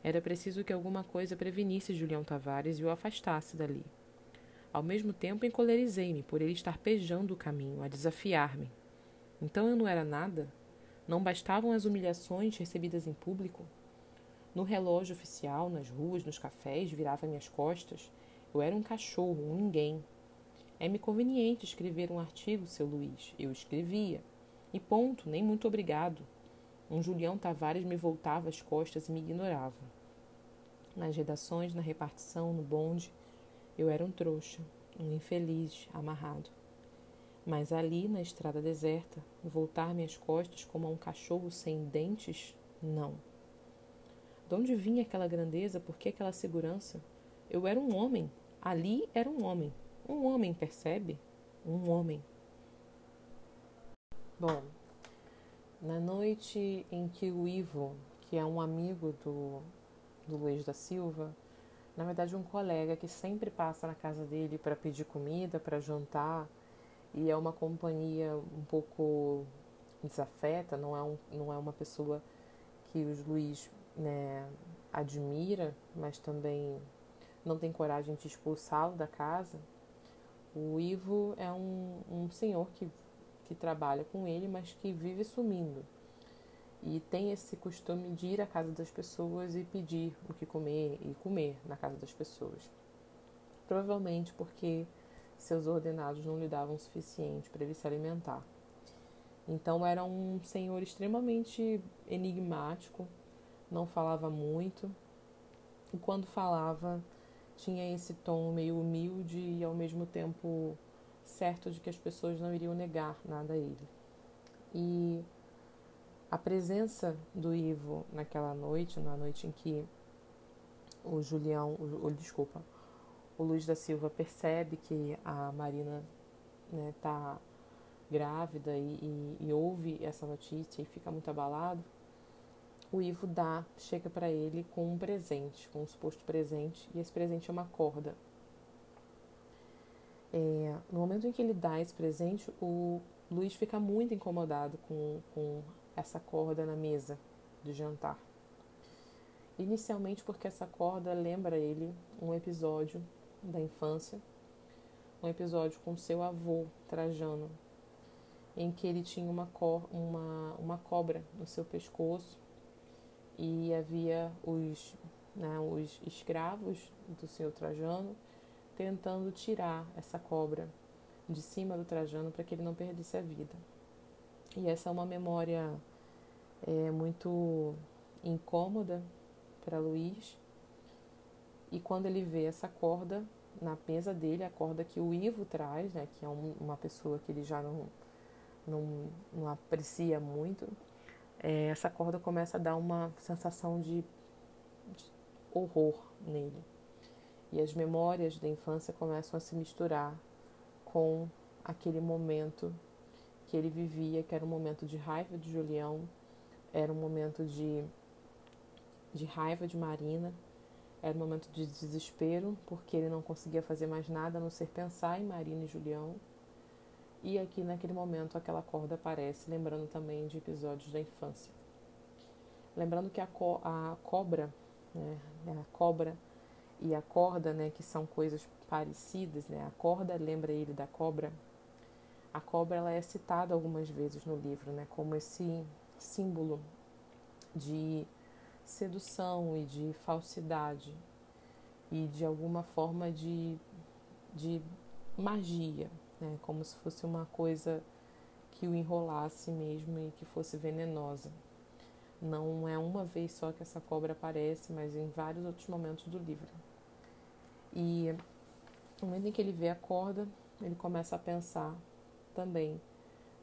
S1: Era preciso que alguma coisa prevenisse Julião Tavares e o afastasse dali. Ao mesmo tempo, encolerizei-me por ele estar pejando o caminho, a desafiar-me. Então eu não era nada? Não bastavam as humilhações recebidas em público? No relógio oficial, nas ruas, nos cafés, virava minhas costas. Eu era um cachorro, um ninguém. É-me conveniente escrever um artigo, seu Luiz. Eu escrevia. E ponto, nem muito obrigado. Um Julião Tavares me voltava as costas e me ignorava. Nas redações, na repartição, no bonde, eu era um trouxa, um infeliz, amarrado. Mas ali, na estrada deserta, voltar-me as costas como a um cachorro sem dentes? Não. De onde vinha aquela grandeza? Por que aquela segurança? Eu era um homem. Ali era um homem. Um homem, percebe? Um homem. Bom, na noite em que o Ivo, que é um amigo do, do Luiz da Silva, na verdade um colega que sempre passa na casa dele para pedir comida, para jantar, e é uma companhia um pouco desafeta, não é, um, não é uma pessoa que os Luiz né, admira, mas também não tem coragem de expulsá-lo da casa. O Ivo é um, um senhor que, que trabalha com ele, mas que vive sumindo. E tem esse costume de ir à casa das pessoas e pedir o que comer e comer na casa das pessoas. Provavelmente porque seus ordenados não lhe davam o suficiente para ele se alimentar. Então era um senhor extremamente enigmático, não falava muito, e quando falava tinha esse tom meio humilde e ao mesmo tempo certo de que as pessoas não iriam negar nada a ele. E a presença do Ivo naquela noite, na noite em que o Julião, o, desculpa, o Luiz da Silva percebe que a Marina está né, grávida e, e, e, ouve essa notícia e fica muito abalado, o Ivo dá, chega para ele com um presente, com um suposto presente, e esse presente é uma corda. É, no momento em que ele dá esse presente, o Luiz fica muito incomodado com, com essa corda na mesa de jantar. Inicialmente porque essa corda lembra ele um episódio da infância, um episódio com seu avô Trajano, em que ele tinha uma, cor, uma, uma cobra no seu pescoço e havia os, né, os escravos do senhor Trajano tentando tirar essa cobra de cima do Trajano para que ele não perdesse a vida. E essa é uma memória é, muito incômoda para Luiz. E quando ele vê essa corda, na mesa dele a corda que o Ivo traz, né, que é um, uma pessoa que ele já não, não, não aprecia muito, é, essa corda começa a dar uma sensação de, de horror nele. E as memórias da infância começam a se misturar com aquele momento que ele vivia, que era um momento de raiva de Julião, era um momento de, de raiva de Marina, era um momento de desespero, porque ele não conseguia fazer mais nada a não ser pensar em Marina e Julião. E aqui naquele momento aquela corda aparece, lembrando também de episódios da infância. Lembrando que a, co a cobra, né, a cobra e a corda, né, que são coisas parecidas, né? A corda lembra ele da cobra. A cobra ela é citada algumas vezes no livro, né, como esse símbolo de sedução e de falsidade e de alguma forma de, de magia, né? como se fosse uma coisa que o enrolasse mesmo e que fosse venenosa. Não é uma vez só que essa cobra aparece, mas em vários outros momentos do livro. E no momento em que ele vê a corda, ele começa a pensar também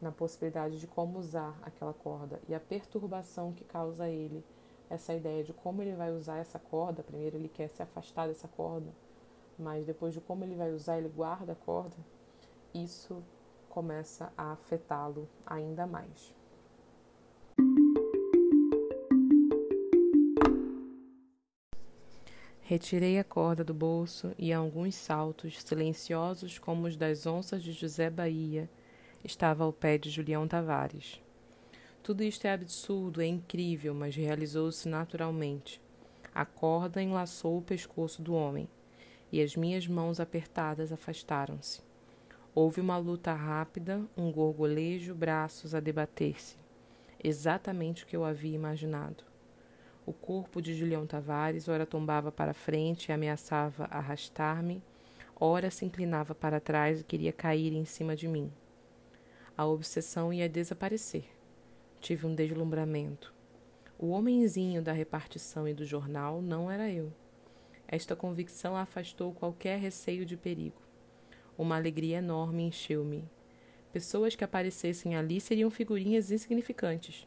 S1: na possibilidade de como usar aquela corda e a perturbação que causa ele essa ideia de como ele vai usar essa corda. Primeiro ele quer se afastar dessa corda, mas depois de como ele vai usar, ele guarda a corda. Isso começa a afetá-lo ainda mais. Retirei a corda do bolso e alguns saltos, silenciosos como os das onças de José Bahia, estava ao pé de Julião Tavares. Tudo isto é absurdo, é incrível, mas realizou-se naturalmente. A corda enlaçou o pescoço do homem, e as minhas mãos apertadas afastaram-se. Houve uma luta rápida, um gorgolejo, braços a debater-se. Exatamente o que eu havia imaginado. O corpo de Julião Tavares ora tombava para frente e ameaçava arrastar-me, ora se inclinava para trás e queria cair em cima de mim. A obsessão ia desaparecer tive um deslumbramento. O homenzinho da repartição e do jornal não era eu. Esta convicção afastou qualquer receio de perigo. Uma alegria enorme encheu-me. Pessoas que aparecessem ali seriam figurinhas insignificantes.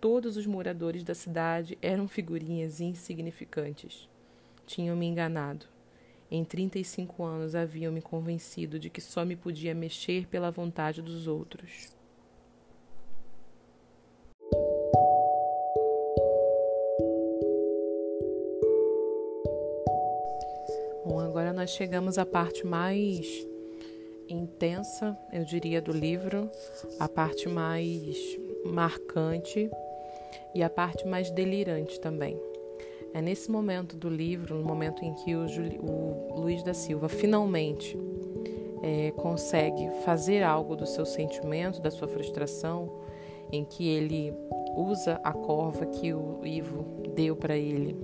S1: Todos os moradores da cidade eram figurinhas insignificantes. Tinham me enganado. Em 35 anos haviam me convencido de que só me podia mexer pela vontade dos outros. Nós chegamos à parte mais intensa, eu diria, do livro, a parte mais marcante e a parte mais delirante também. É nesse momento do livro, no momento em que o, Juli, o Luiz da Silva finalmente é, consegue fazer algo do seu sentimento, da sua frustração, em que ele usa a corva que o Ivo deu para ele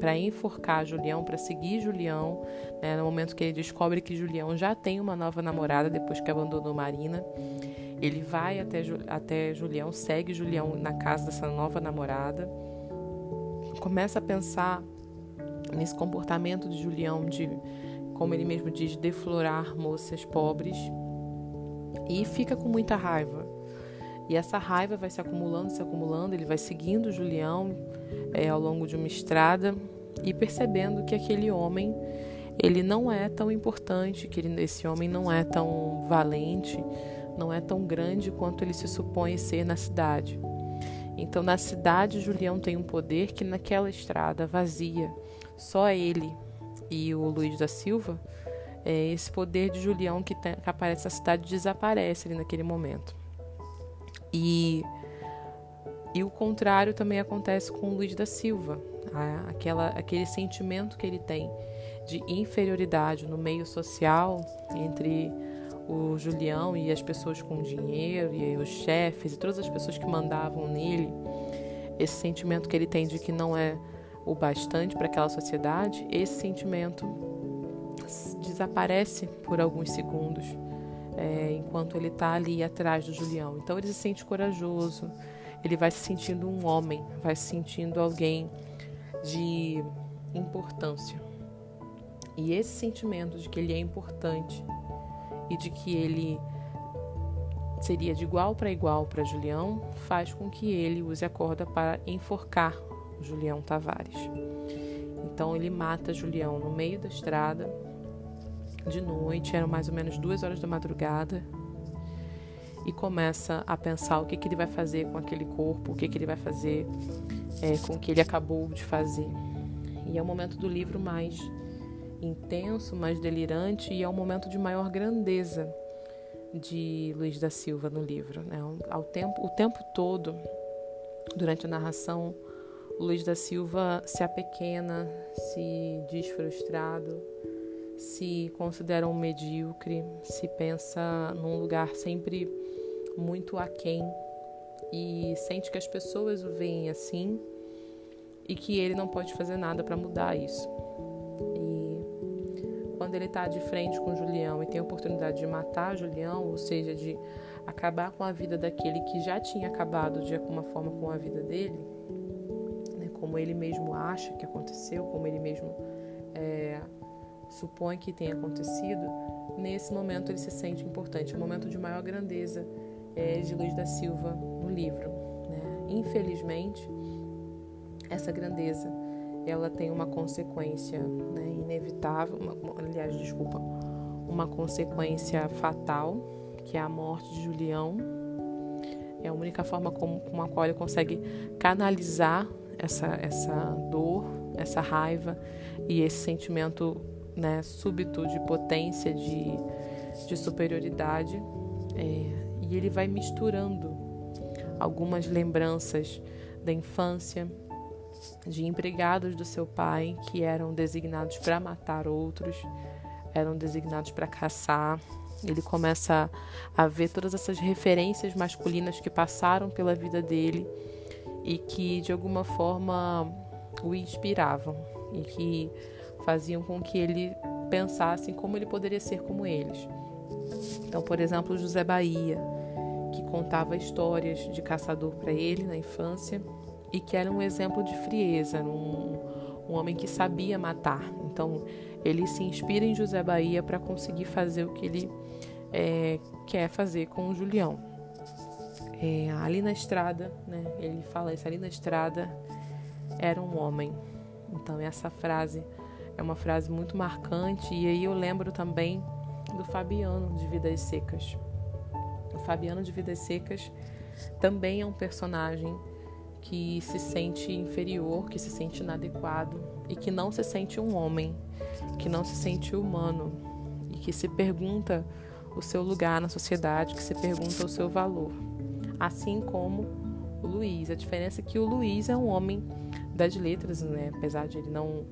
S1: para enforcar Julião, para seguir Julião, né, no momento que ele descobre que Julião já tem uma nova namorada depois que abandonou Marina. Ele vai até, até Julião, segue Julião na casa dessa nova namorada, começa a pensar nesse comportamento de Julião de, como ele mesmo diz, deflorar moças pobres e fica com muita raiva. E essa raiva vai se acumulando, se acumulando, ele vai seguindo Julião é, ao longo de uma estrada e percebendo que aquele homem ele não é tão importante, que ele, esse homem não é tão valente, não é tão grande quanto ele se supõe ser na cidade. Então, na cidade, Julião tem um poder que naquela estrada vazia, só ele e o Luiz da Silva, é, esse poder de Julião que, tem, que aparece na cidade desaparece ali naquele momento. E, e o contrário também acontece com o Luiz da Silva. Aquela, aquele sentimento que ele tem de inferioridade no meio social entre o Julião e as pessoas com dinheiro e os chefes e todas as pessoas que mandavam nele, esse sentimento que ele tem de que não é o bastante para aquela sociedade, esse sentimento desaparece por alguns segundos é, enquanto ele está ali atrás do Julião. Então ele se sente corajoso, ele vai se sentindo um homem, vai se sentindo alguém de importância. E esse sentimento de que ele é importante e de que ele seria de igual para igual para Julião faz com que ele use a corda para enforcar Julião Tavares. Então ele mata Julião no meio da estrada de noite, eram mais ou menos duas horas da madrugada, e começa a pensar o que, que ele vai fazer com aquele corpo, o que, que ele vai fazer é, com o que ele acabou de fazer. E é o momento do livro mais intenso, mais delirante e é o momento de maior grandeza de Luiz da Silva no livro. Né? Ao tempo, o tempo todo, durante a narração, Luiz da Silva se apequena, se diz frustrado, se considera um medíocre, se pensa num lugar sempre muito aquém e sente que as pessoas o veem assim e que ele não pode fazer nada para mudar isso. E quando ele está de frente com Julião e tem a oportunidade de matar Julião, ou seja, de acabar com a vida daquele que já tinha acabado de alguma forma com a vida dele, né, como ele mesmo acha que aconteceu, como ele mesmo é, supõe que tenha acontecido, nesse momento ele se sente importante, um momento de maior grandeza é, de Luiz da Silva no livro. Né? Infelizmente, essa grandeza ela tem uma consequência né, inevitável, uma, aliás, desculpa, uma consequência fatal, que é a morte de Julião. É a única forma com, com a qual ele consegue canalizar essa, essa dor, essa raiva e esse sentimento né, súbito de potência, de, de superioridade. É, e ele vai misturando algumas lembranças da infância, de empregados do seu pai que eram designados para matar outros, eram designados para caçar. Ele começa a ver todas essas referências masculinas que passaram pela vida dele e que de alguma forma o inspiravam e que faziam com que ele pensasse em como ele poderia ser como eles. Então, por exemplo, José Bahia, que contava histórias de caçador para ele na infância e que era um exemplo de frieza, um, um homem que sabia matar. Então, ele se inspira em José Bahia para conseguir fazer o que ele é, quer fazer com o Julião. É, ali na estrada, né, ele fala isso, ali na estrada era um homem. Então, essa frase é uma frase muito marcante. E aí eu lembro também do Fabiano de Vidas Secas. O Fabiano de Vidas Secas também é um personagem que se sente inferior, que se sente inadequado e que não se sente um homem, que não se sente humano e que se pergunta o seu lugar na sociedade, que se pergunta o seu valor. Assim como o Luiz. A diferença é que o Luiz é um homem das letras, né? apesar de ele não,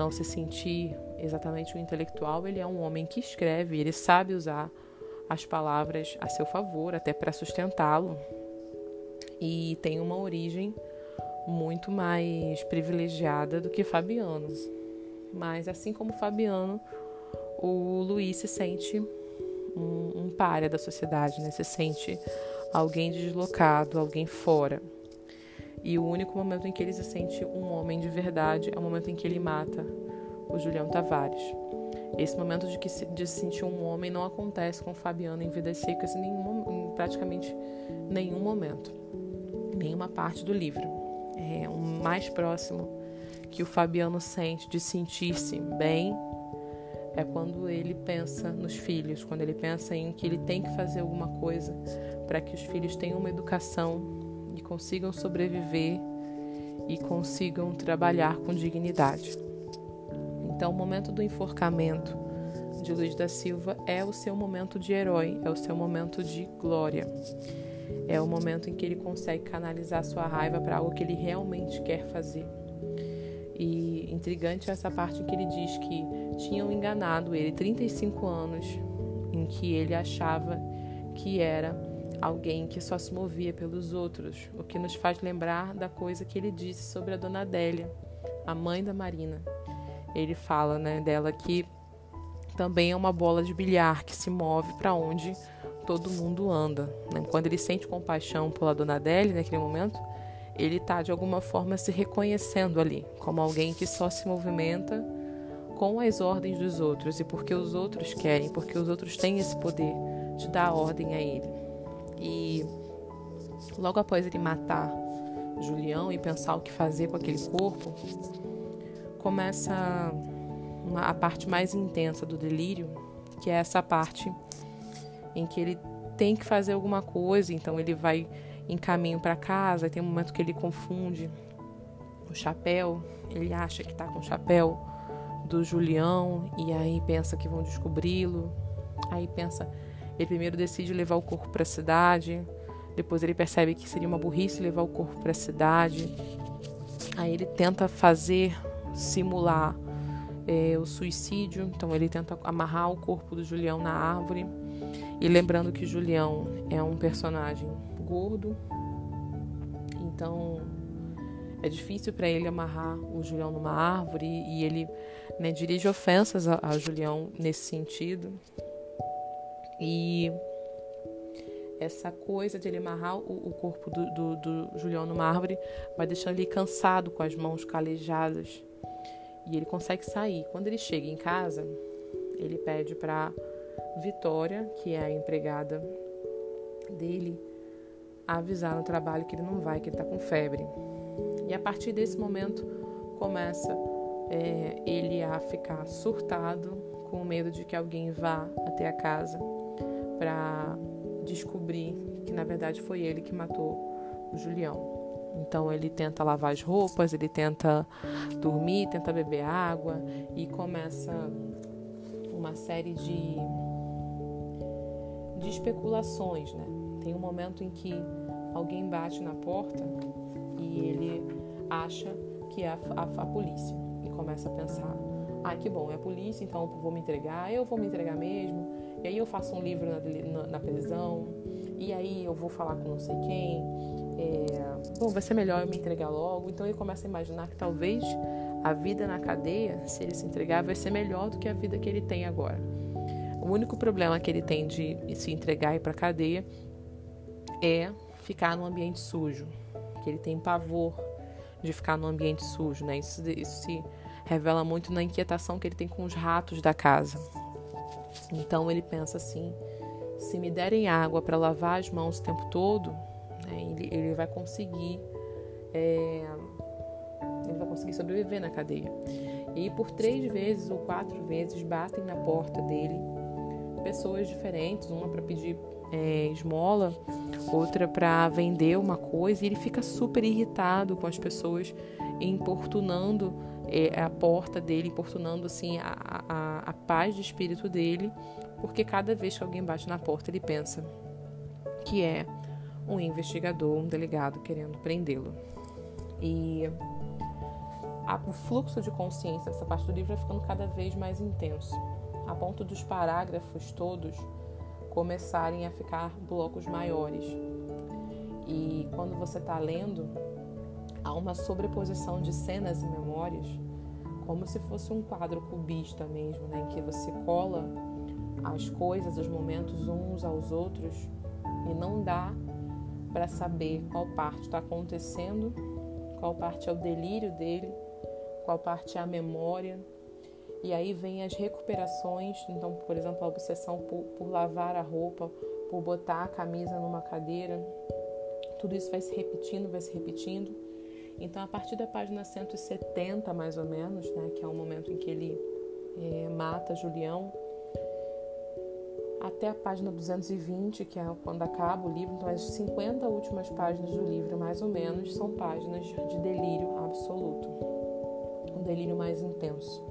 S1: não se sentir exatamente um intelectual, ele é um homem que escreve, ele sabe usar as palavras a seu favor, até para sustentá-lo. E tem uma origem muito mais privilegiada do que Fabiano. Mas assim como Fabiano, o Luiz se sente um, um páreo da sociedade, né? Se sente alguém deslocado, alguém fora. E o único momento em que ele se sente um homem de verdade é o momento em que ele mata o Julião Tavares. Esse momento de, que se, de se sentir um homem não acontece com o Fabiano em Vidas Secas em, nenhum, em praticamente nenhum momento, nenhuma parte do livro. É o mais próximo que o Fabiano sente de sentir-se bem é quando ele pensa nos filhos, quando ele pensa em que ele tem que fazer alguma coisa para que os filhos tenham uma educação e consigam sobreviver e consigam trabalhar com dignidade. Então, o momento do enforcamento de Luiz da Silva é o seu momento de herói, é o seu momento de glória. É o momento em que ele consegue canalizar sua raiva para algo que ele realmente quer fazer. E intrigante é essa parte em que ele diz que tinham enganado ele 35 anos, em que ele achava que era alguém que só se movia pelos outros, o que nos faz lembrar da coisa que ele disse sobre a dona Adélia, a mãe da Marina ele fala né, dela que também é uma bola de bilhar que se move para onde todo mundo anda. Né? Quando ele sente compaixão pela dona Adélia naquele momento, ele está de alguma forma se reconhecendo ali como alguém que só se movimenta com as ordens dos outros e porque os outros querem, porque os outros têm esse poder de dar ordem a ele. E logo após ele matar Julião e pensar o que fazer com aquele corpo, começa uma, a parte mais intensa do delírio, que é essa parte em que ele tem que fazer alguma coisa, então ele vai em caminho para casa, tem um momento que ele confunde o chapéu, ele acha que está com o chapéu do Julião e aí pensa que vão descobri-lo. Aí pensa, ele primeiro decide levar o corpo para a cidade, depois ele percebe que seria uma burrice levar o corpo para a cidade. Aí ele tenta fazer simular é, o suicídio, então ele tenta amarrar o corpo do Julião na árvore. E lembrando que Julião é um personagem gordo, então é difícil para ele amarrar o Julião numa árvore e ele né, dirige ofensas a, a Julião nesse sentido. E essa coisa de ele amarrar o, o corpo do, do, do, Julião numa árvore vai deixando ele cansado, com as mãos calejadas. E ele consegue sair. Quando ele chega em casa, ele pede para Vitória, que é a empregada dele, avisar no trabalho que ele não vai, que ele está com febre. E a partir desse momento começa é, ele a ficar surtado, com medo de que alguém vá até a casa para descobrir que na verdade foi ele que matou o Julião. Então ele tenta lavar as roupas, ele tenta dormir, tenta beber água e começa uma série de, de especulações, né? Tem um momento em que alguém bate na porta e ele acha que é a, a, a polícia e começa a pensar: ah, que bom, é a polícia, então vou me entregar, eu vou me entregar mesmo. E aí eu faço um livro na, na, na prisão, e aí eu vou falar com não sei quem. É, bom, vai ser melhor eu me entregar logo. Então ele começa a imaginar que talvez a vida na cadeia, se ele se entregar, vai ser melhor do que a vida que ele tem agora. O único problema que ele tem de se entregar e ir para cadeia é ficar num ambiente sujo, que ele tem pavor de ficar num ambiente sujo, né? Isso, isso se revela muito na inquietação que ele tem com os ratos da casa. Então ele pensa assim: se me derem água para lavar as mãos o tempo todo, né, ele, ele, vai conseguir é, ele vai conseguir sobreviver na cadeia. E por três vezes ou quatro vezes batem na porta dele pessoas diferentes, uma para pedir é, esmola, outra para vender uma coisa, e ele fica super irritado com as pessoas importunando é, a porta dele, importunando assim a, a, a paz de espírito dele, porque cada vez que alguém bate na porta ele pensa que é um investigador, um delegado querendo prendê-lo. E a, o fluxo de consciência dessa parte do livro vai ficando cada vez mais intenso, a ponto dos parágrafos todos começarem a ficar blocos maiores. E quando você está lendo, há uma sobreposição de cenas e memórias, como se fosse um quadro cubista mesmo, né, em que você cola as coisas, os momentos uns aos outros e não dá para saber qual parte está acontecendo, qual parte é o delírio dele, qual parte é a memória. E aí vem as recuperações, então, por exemplo, a obsessão por, por lavar a roupa, por botar a camisa numa cadeira. Tudo isso vai se repetindo, vai se repetindo. Então, a partir da página 170, mais ou menos, né, que é o momento em que ele é, mata Julião, até a página 220, que é quando acaba o livro, então as 50 últimas páginas do livro, mais ou menos, são páginas de delírio absoluto, um delírio mais intenso.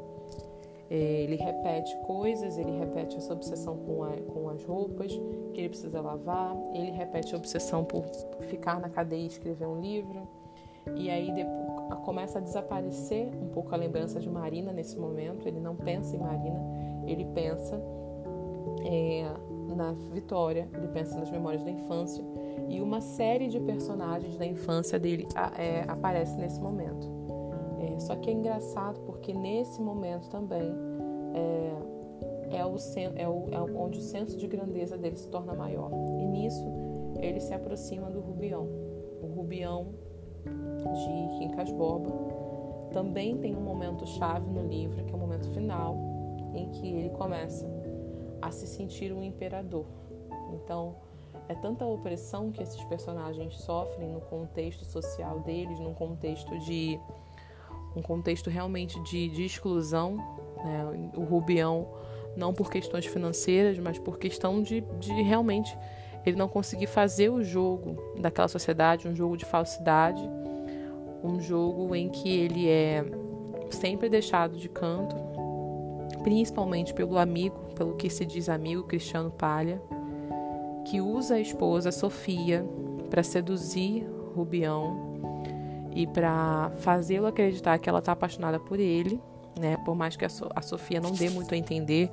S1: É, ele repete coisas, ele repete essa obsessão com, a, com as roupas que ele precisa lavar, ele repete a obsessão por ficar na cadeia e escrever um livro, e aí depois, começa a desaparecer um pouco a lembrança de Marina nesse momento. Ele não pensa em Marina, ele pensa é, na Vitória, ele pensa nas memórias da infância. E uma série de personagens da infância dele é, aparece nesse momento. É, só que é engraçado porque nesse momento também é, é, o, é, o, é onde o senso de grandeza dele se torna maior. E nisso ele se aproxima do Rubião. O Rubião de Quincas Borba, também tem um momento chave no livro, que é o momento final, em que ele começa a se sentir um imperador. Então, é tanta opressão que esses personagens sofrem no contexto social deles, num contexto de um contexto realmente de, de exclusão. Né? O Rubião, não por questões financeiras, mas por questão de, de realmente ele não conseguir fazer o jogo daquela sociedade, um jogo de falsidade, um jogo em que ele é sempre deixado de canto, principalmente pelo amigo, pelo que se diz amigo Cristiano Palha, que usa a esposa Sofia para seduzir Rubião e para fazê-lo acreditar que ela está apaixonada por ele, né? Por mais que a, so a Sofia não dê muito a entender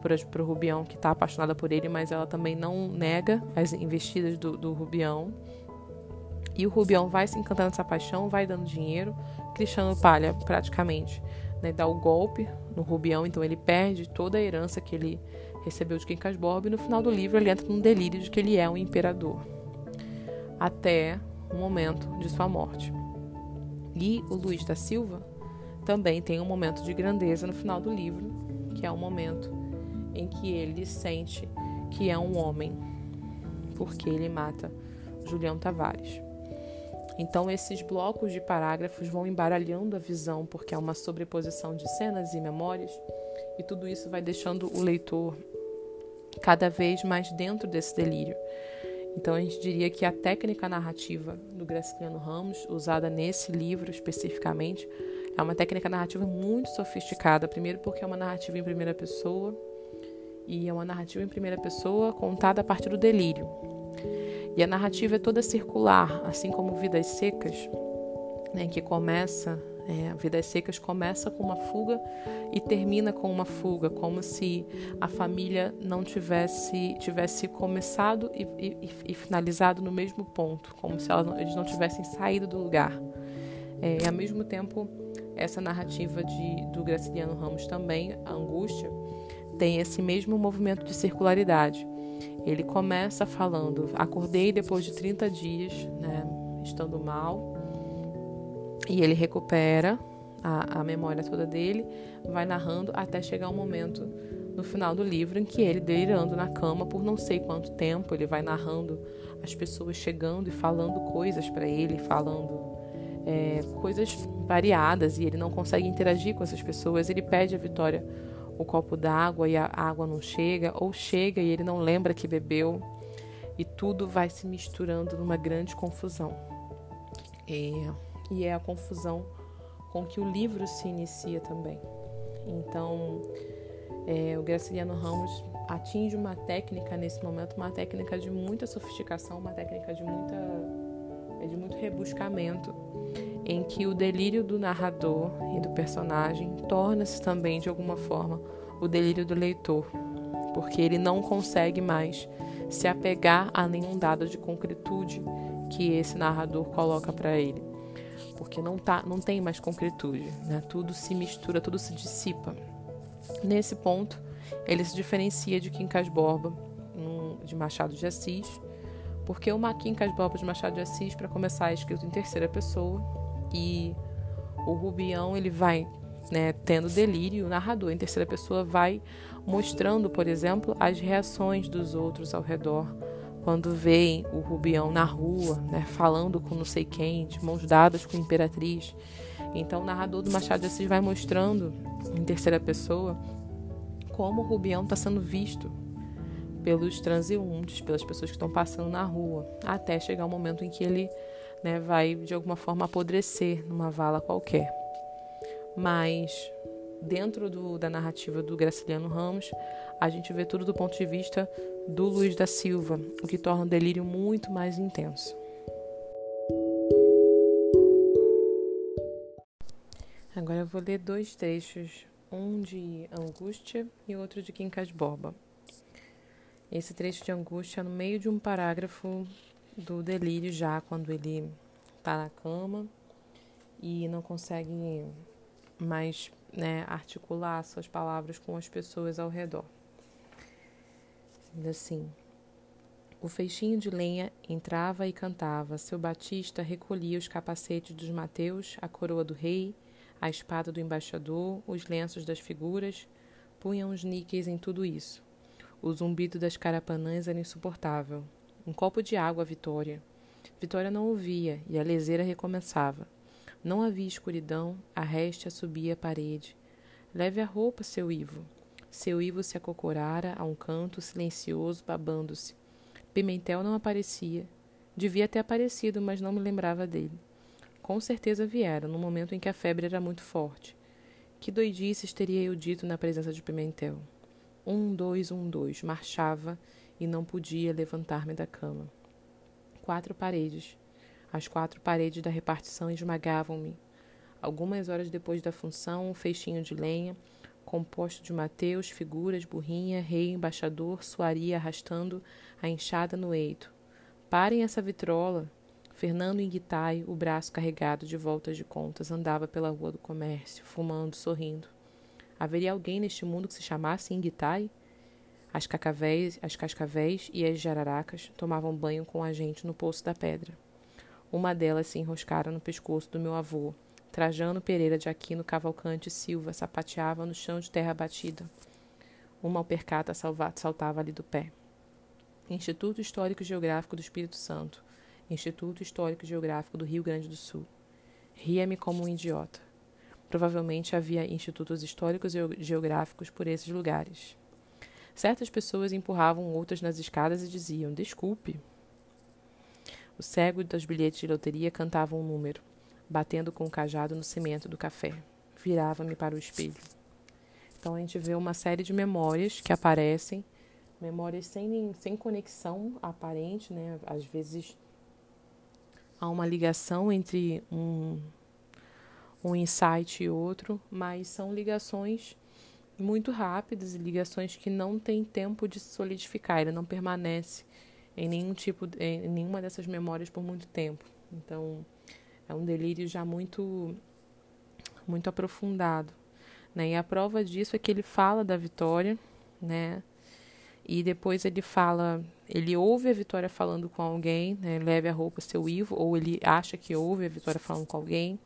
S1: para o Rubião que está apaixonada por ele, mas ela também não nega as investidas do, do Rubião. E o Rubião vai se encantando nessa paixão, vai dando dinheiro. Cristiano Palha, praticamente, né, dá o golpe no Rubião, então ele perde toda a herança que ele recebeu de Quincas Borba e no final do livro ele entra num delírio de que ele é um imperador. Até o momento de sua morte. E o Luiz da Silva também tem um momento de grandeza no final do livro, que é o um momento em que ele sente que é um homem, porque ele mata Julião Tavares. Então, esses blocos de parágrafos vão embaralhando a visão, porque é uma sobreposição de cenas e memórias, e tudo isso vai deixando o leitor cada vez mais dentro desse delírio. Então, a gente diria que a técnica narrativa do Graciliano Ramos, usada nesse livro especificamente, é uma técnica narrativa muito sofisticada. Primeiro, porque é uma narrativa em primeira pessoa, e é uma narrativa em primeira pessoa contada a partir do delírio. E a narrativa é toda circular, assim como Vidas Secas, né, que começa, é, Vidas Secas começa com uma fuga e termina com uma fuga, como se a família não tivesse tivesse começado e, e, e finalizado no mesmo ponto, como se eles não tivessem saído do lugar. É, e ao mesmo tempo, essa narrativa de, do Graciliano Ramos também, a angústia, tem esse mesmo movimento de circularidade. Ele começa falando: acordei depois de 30 dias, né, estando mal, e ele recupera a, a memória toda dele, vai narrando até chegar um momento no final do livro em que ele delirando na cama por não sei quanto tempo, ele vai narrando as pessoas chegando e falando coisas para ele, falando é, coisas variadas e ele não consegue interagir com essas pessoas. Ele pede a Vitória o copo d'água e a água não chega, ou chega e ele não lembra que bebeu, e tudo vai se misturando numa grande confusão. E, e é a confusão com que o livro se inicia também. Então, é, o Graciliano Ramos atinge uma técnica nesse momento, uma técnica de muita sofisticação, uma técnica de muita é, de muito rebuscamento em que o delírio do narrador e do personagem torna-se também, de alguma forma, o delírio do leitor, porque ele não consegue mais se apegar a nenhum dado de concretude que esse narrador coloca para ele, porque não, tá, não tem mais concretude, né? tudo se mistura, tudo se dissipa. Nesse ponto, ele se diferencia de Quincas Borba, de Machado de Assis, porque o Quincas Borba de Machado de Assis, para começar, é escrito em terceira pessoa, e o Rubião ele vai né, tendo delírio, o narrador em terceira pessoa vai mostrando, por exemplo, as reações dos outros ao redor quando veem o Rubião na rua, né, falando com não sei quem, de mãos dadas com a imperatriz. Então, o narrador do Machado de Assis vai mostrando em terceira pessoa como o Rubião está sendo visto pelos transeuntes, pelas pessoas que estão passando na rua, até chegar o momento em que ele né, vai de alguma forma apodrecer numa vala qualquer. Mas dentro do, da narrativa do Graciliano Ramos, a gente vê tudo do ponto de vista do Luiz da Silva, o que torna o delírio muito mais intenso. Agora eu vou ler dois trechos, um de Angústia e outro de Quincas Borba. Esse trecho de Angústia é no meio de um parágrafo do delírio já quando ele está na cama e não consegue mais né, articular suas palavras com as pessoas ao redor. Assim, o feixinho de lenha entrava e cantava, seu batista recolhia os capacetes dos Mateus, a coroa do rei, A espada do embaixador, os lenços das figuras, punham os níqueis em tudo isso. O zumbido das carapanãs era insuportável. Um copo de água, Vitória. Vitória não ouvia e a leseira recomeçava. Não havia escuridão, a réstia subia a parede. Leve a roupa, seu Ivo. Seu Ivo se acocorara a um canto, silencioso, babando-se. Pimentel não aparecia. Devia ter aparecido, mas não me lembrava dele. Com certeza viera, no momento em que a febre era muito forte. Que doidices teria eu dito na presença de Pimentel? Um, dois, um, dois. Marchava e não podia levantar-me da cama. Quatro paredes. As quatro paredes da repartição esmagavam-me. Algumas horas depois da função, um feixinho de lenha, composto de Mateus, figuras, burrinha, rei, embaixador, soaria arrastando a enxada no eito. Parem essa vitrola! Fernando Inguitai, o braço carregado de voltas de contas, andava pela rua do comércio, fumando, sorrindo. Haveria alguém neste mundo que se chamasse Inguitai? As, cacavéis, as cascavéis e as jararacas tomavam banho com a gente no Poço da Pedra. Uma delas se enroscara no pescoço do meu avô. Trajano Pereira de Aquino Cavalcante Silva sapateava no chão de terra batida. Uma alpercata saltava ali do pé. Instituto Histórico Geográfico do Espírito Santo. Instituto Histórico Geográfico do Rio Grande do Sul. Ria-me como um idiota. Provavelmente havia institutos históricos e geográficos por esses lugares. Certas pessoas empurravam outras nas escadas e diziam: Desculpe. O cego dos bilhetes de loteria cantava um número, batendo com o cajado no cimento do café. Virava-me para o espelho. Então a gente vê uma série de memórias que aparecem, memórias sem, sem conexão aparente, né? Às vezes há uma ligação entre um, um insight e outro, mas são ligações muito rápidas e ligações que não têm tempo de se solidificar, ele não permanece em nenhum tipo em nenhuma dessas memórias por muito tempo. Então, é um delírio já muito muito aprofundado, né? E a prova disso é que ele fala da Vitória, né? E depois ele fala, ele ouve a Vitória falando com alguém, né? leve a roupa seu Ivo, ou ele acha que ouve a Vitória falando com alguém.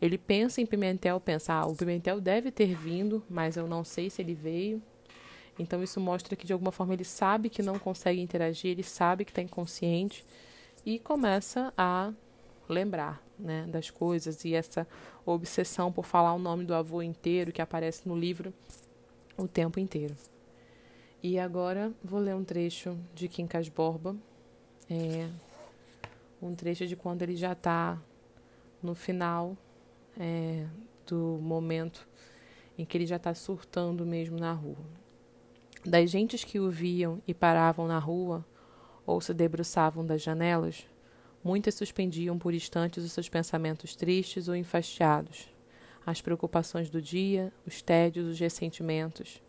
S1: Ele pensa em Pimentel, pensa, ah, o Pimentel deve ter vindo, mas eu não sei se ele veio. Então isso mostra que de alguma forma ele sabe que não consegue interagir, ele sabe que está inconsciente e começa a lembrar né, das coisas e essa obsessão por falar o nome do avô inteiro que aparece no livro o tempo inteiro. E agora vou ler um trecho de Quincas Borba, é, um trecho de quando ele já está no final é, do momento em que ele já está surtando mesmo na rua. Das gentes que o viam e paravam na rua ou se debruçavam das janelas, muitas suspendiam por instantes os seus pensamentos tristes ou enfastiados, as preocupações do dia, os tédios, os ressentimentos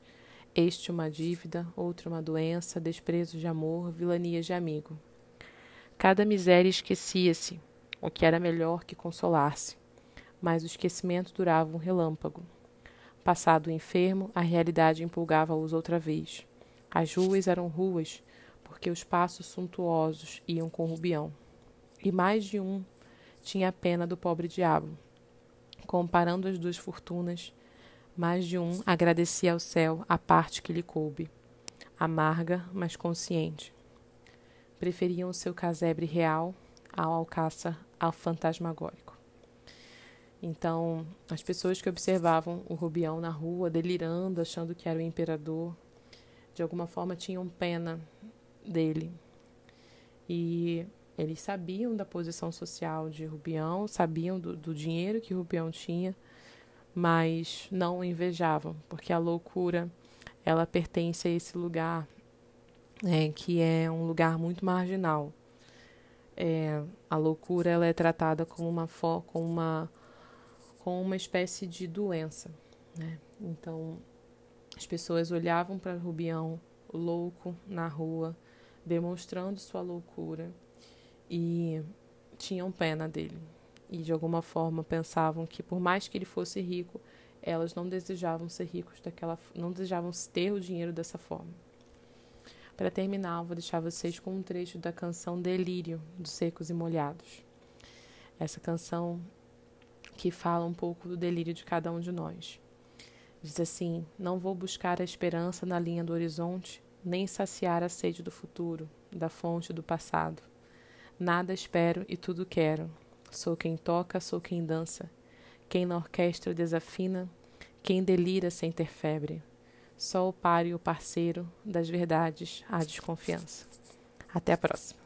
S1: este uma dívida, outro uma doença, desprezo de amor, vilanias de amigo. Cada miséria esquecia-se, o que era melhor que consolar-se, mas o esquecimento durava um relâmpago. Passado o enfermo, a realidade empolgava-os outra vez. As ruas eram ruas, porque os passos suntuosos iam com Rubião. E mais de um tinha pena do pobre diabo. Comparando as duas fortunas, mais de um agradecia ao céu a parte que lhe coube, amarga, mas consciente. Preferiam o seu casebre real ao alcaça ao fantasmagórico. Então, as pessoas que observavam o Rubião na rua, delirando, achando que era o imperador, de alguma forma tinham pena dele. E eles sabiam da posição social de Rubião, sabiam do, do dinheiro que Rubião tinha, mas não invejavam, porque a loucura ela pertence a esse lugar é, que é um lugar muito marginal. É, a loucura ela é tratada como uma como uma como uma espécie de doença, né? Então as pessoas olhavam para Rubião louco na rua, demonstrando sua loucura e tinham pena dele e de alguma forma pensavam que por mais que ele fosse rico, elas não desejavam ser ricos daquela, não desejavam ter o dinheiro dessa forma. Para terminar, vou deixar vocês com um trecho da canção Delírio dos Secos e Molhados. Essa canção que fala um pouco do delírio de cada um de nós. Diz assim: Não vou buscar a esperança na linha do horizonte, nem saciar a sede do futuro, da fonte do passado. Nada espero e tudo quero. Sou quem toca, sou quem dança. Quem na orquestra desafina, quem delira sem ter febre. Só o páreo parceiro das verdades há desconfiança. Até a próxima.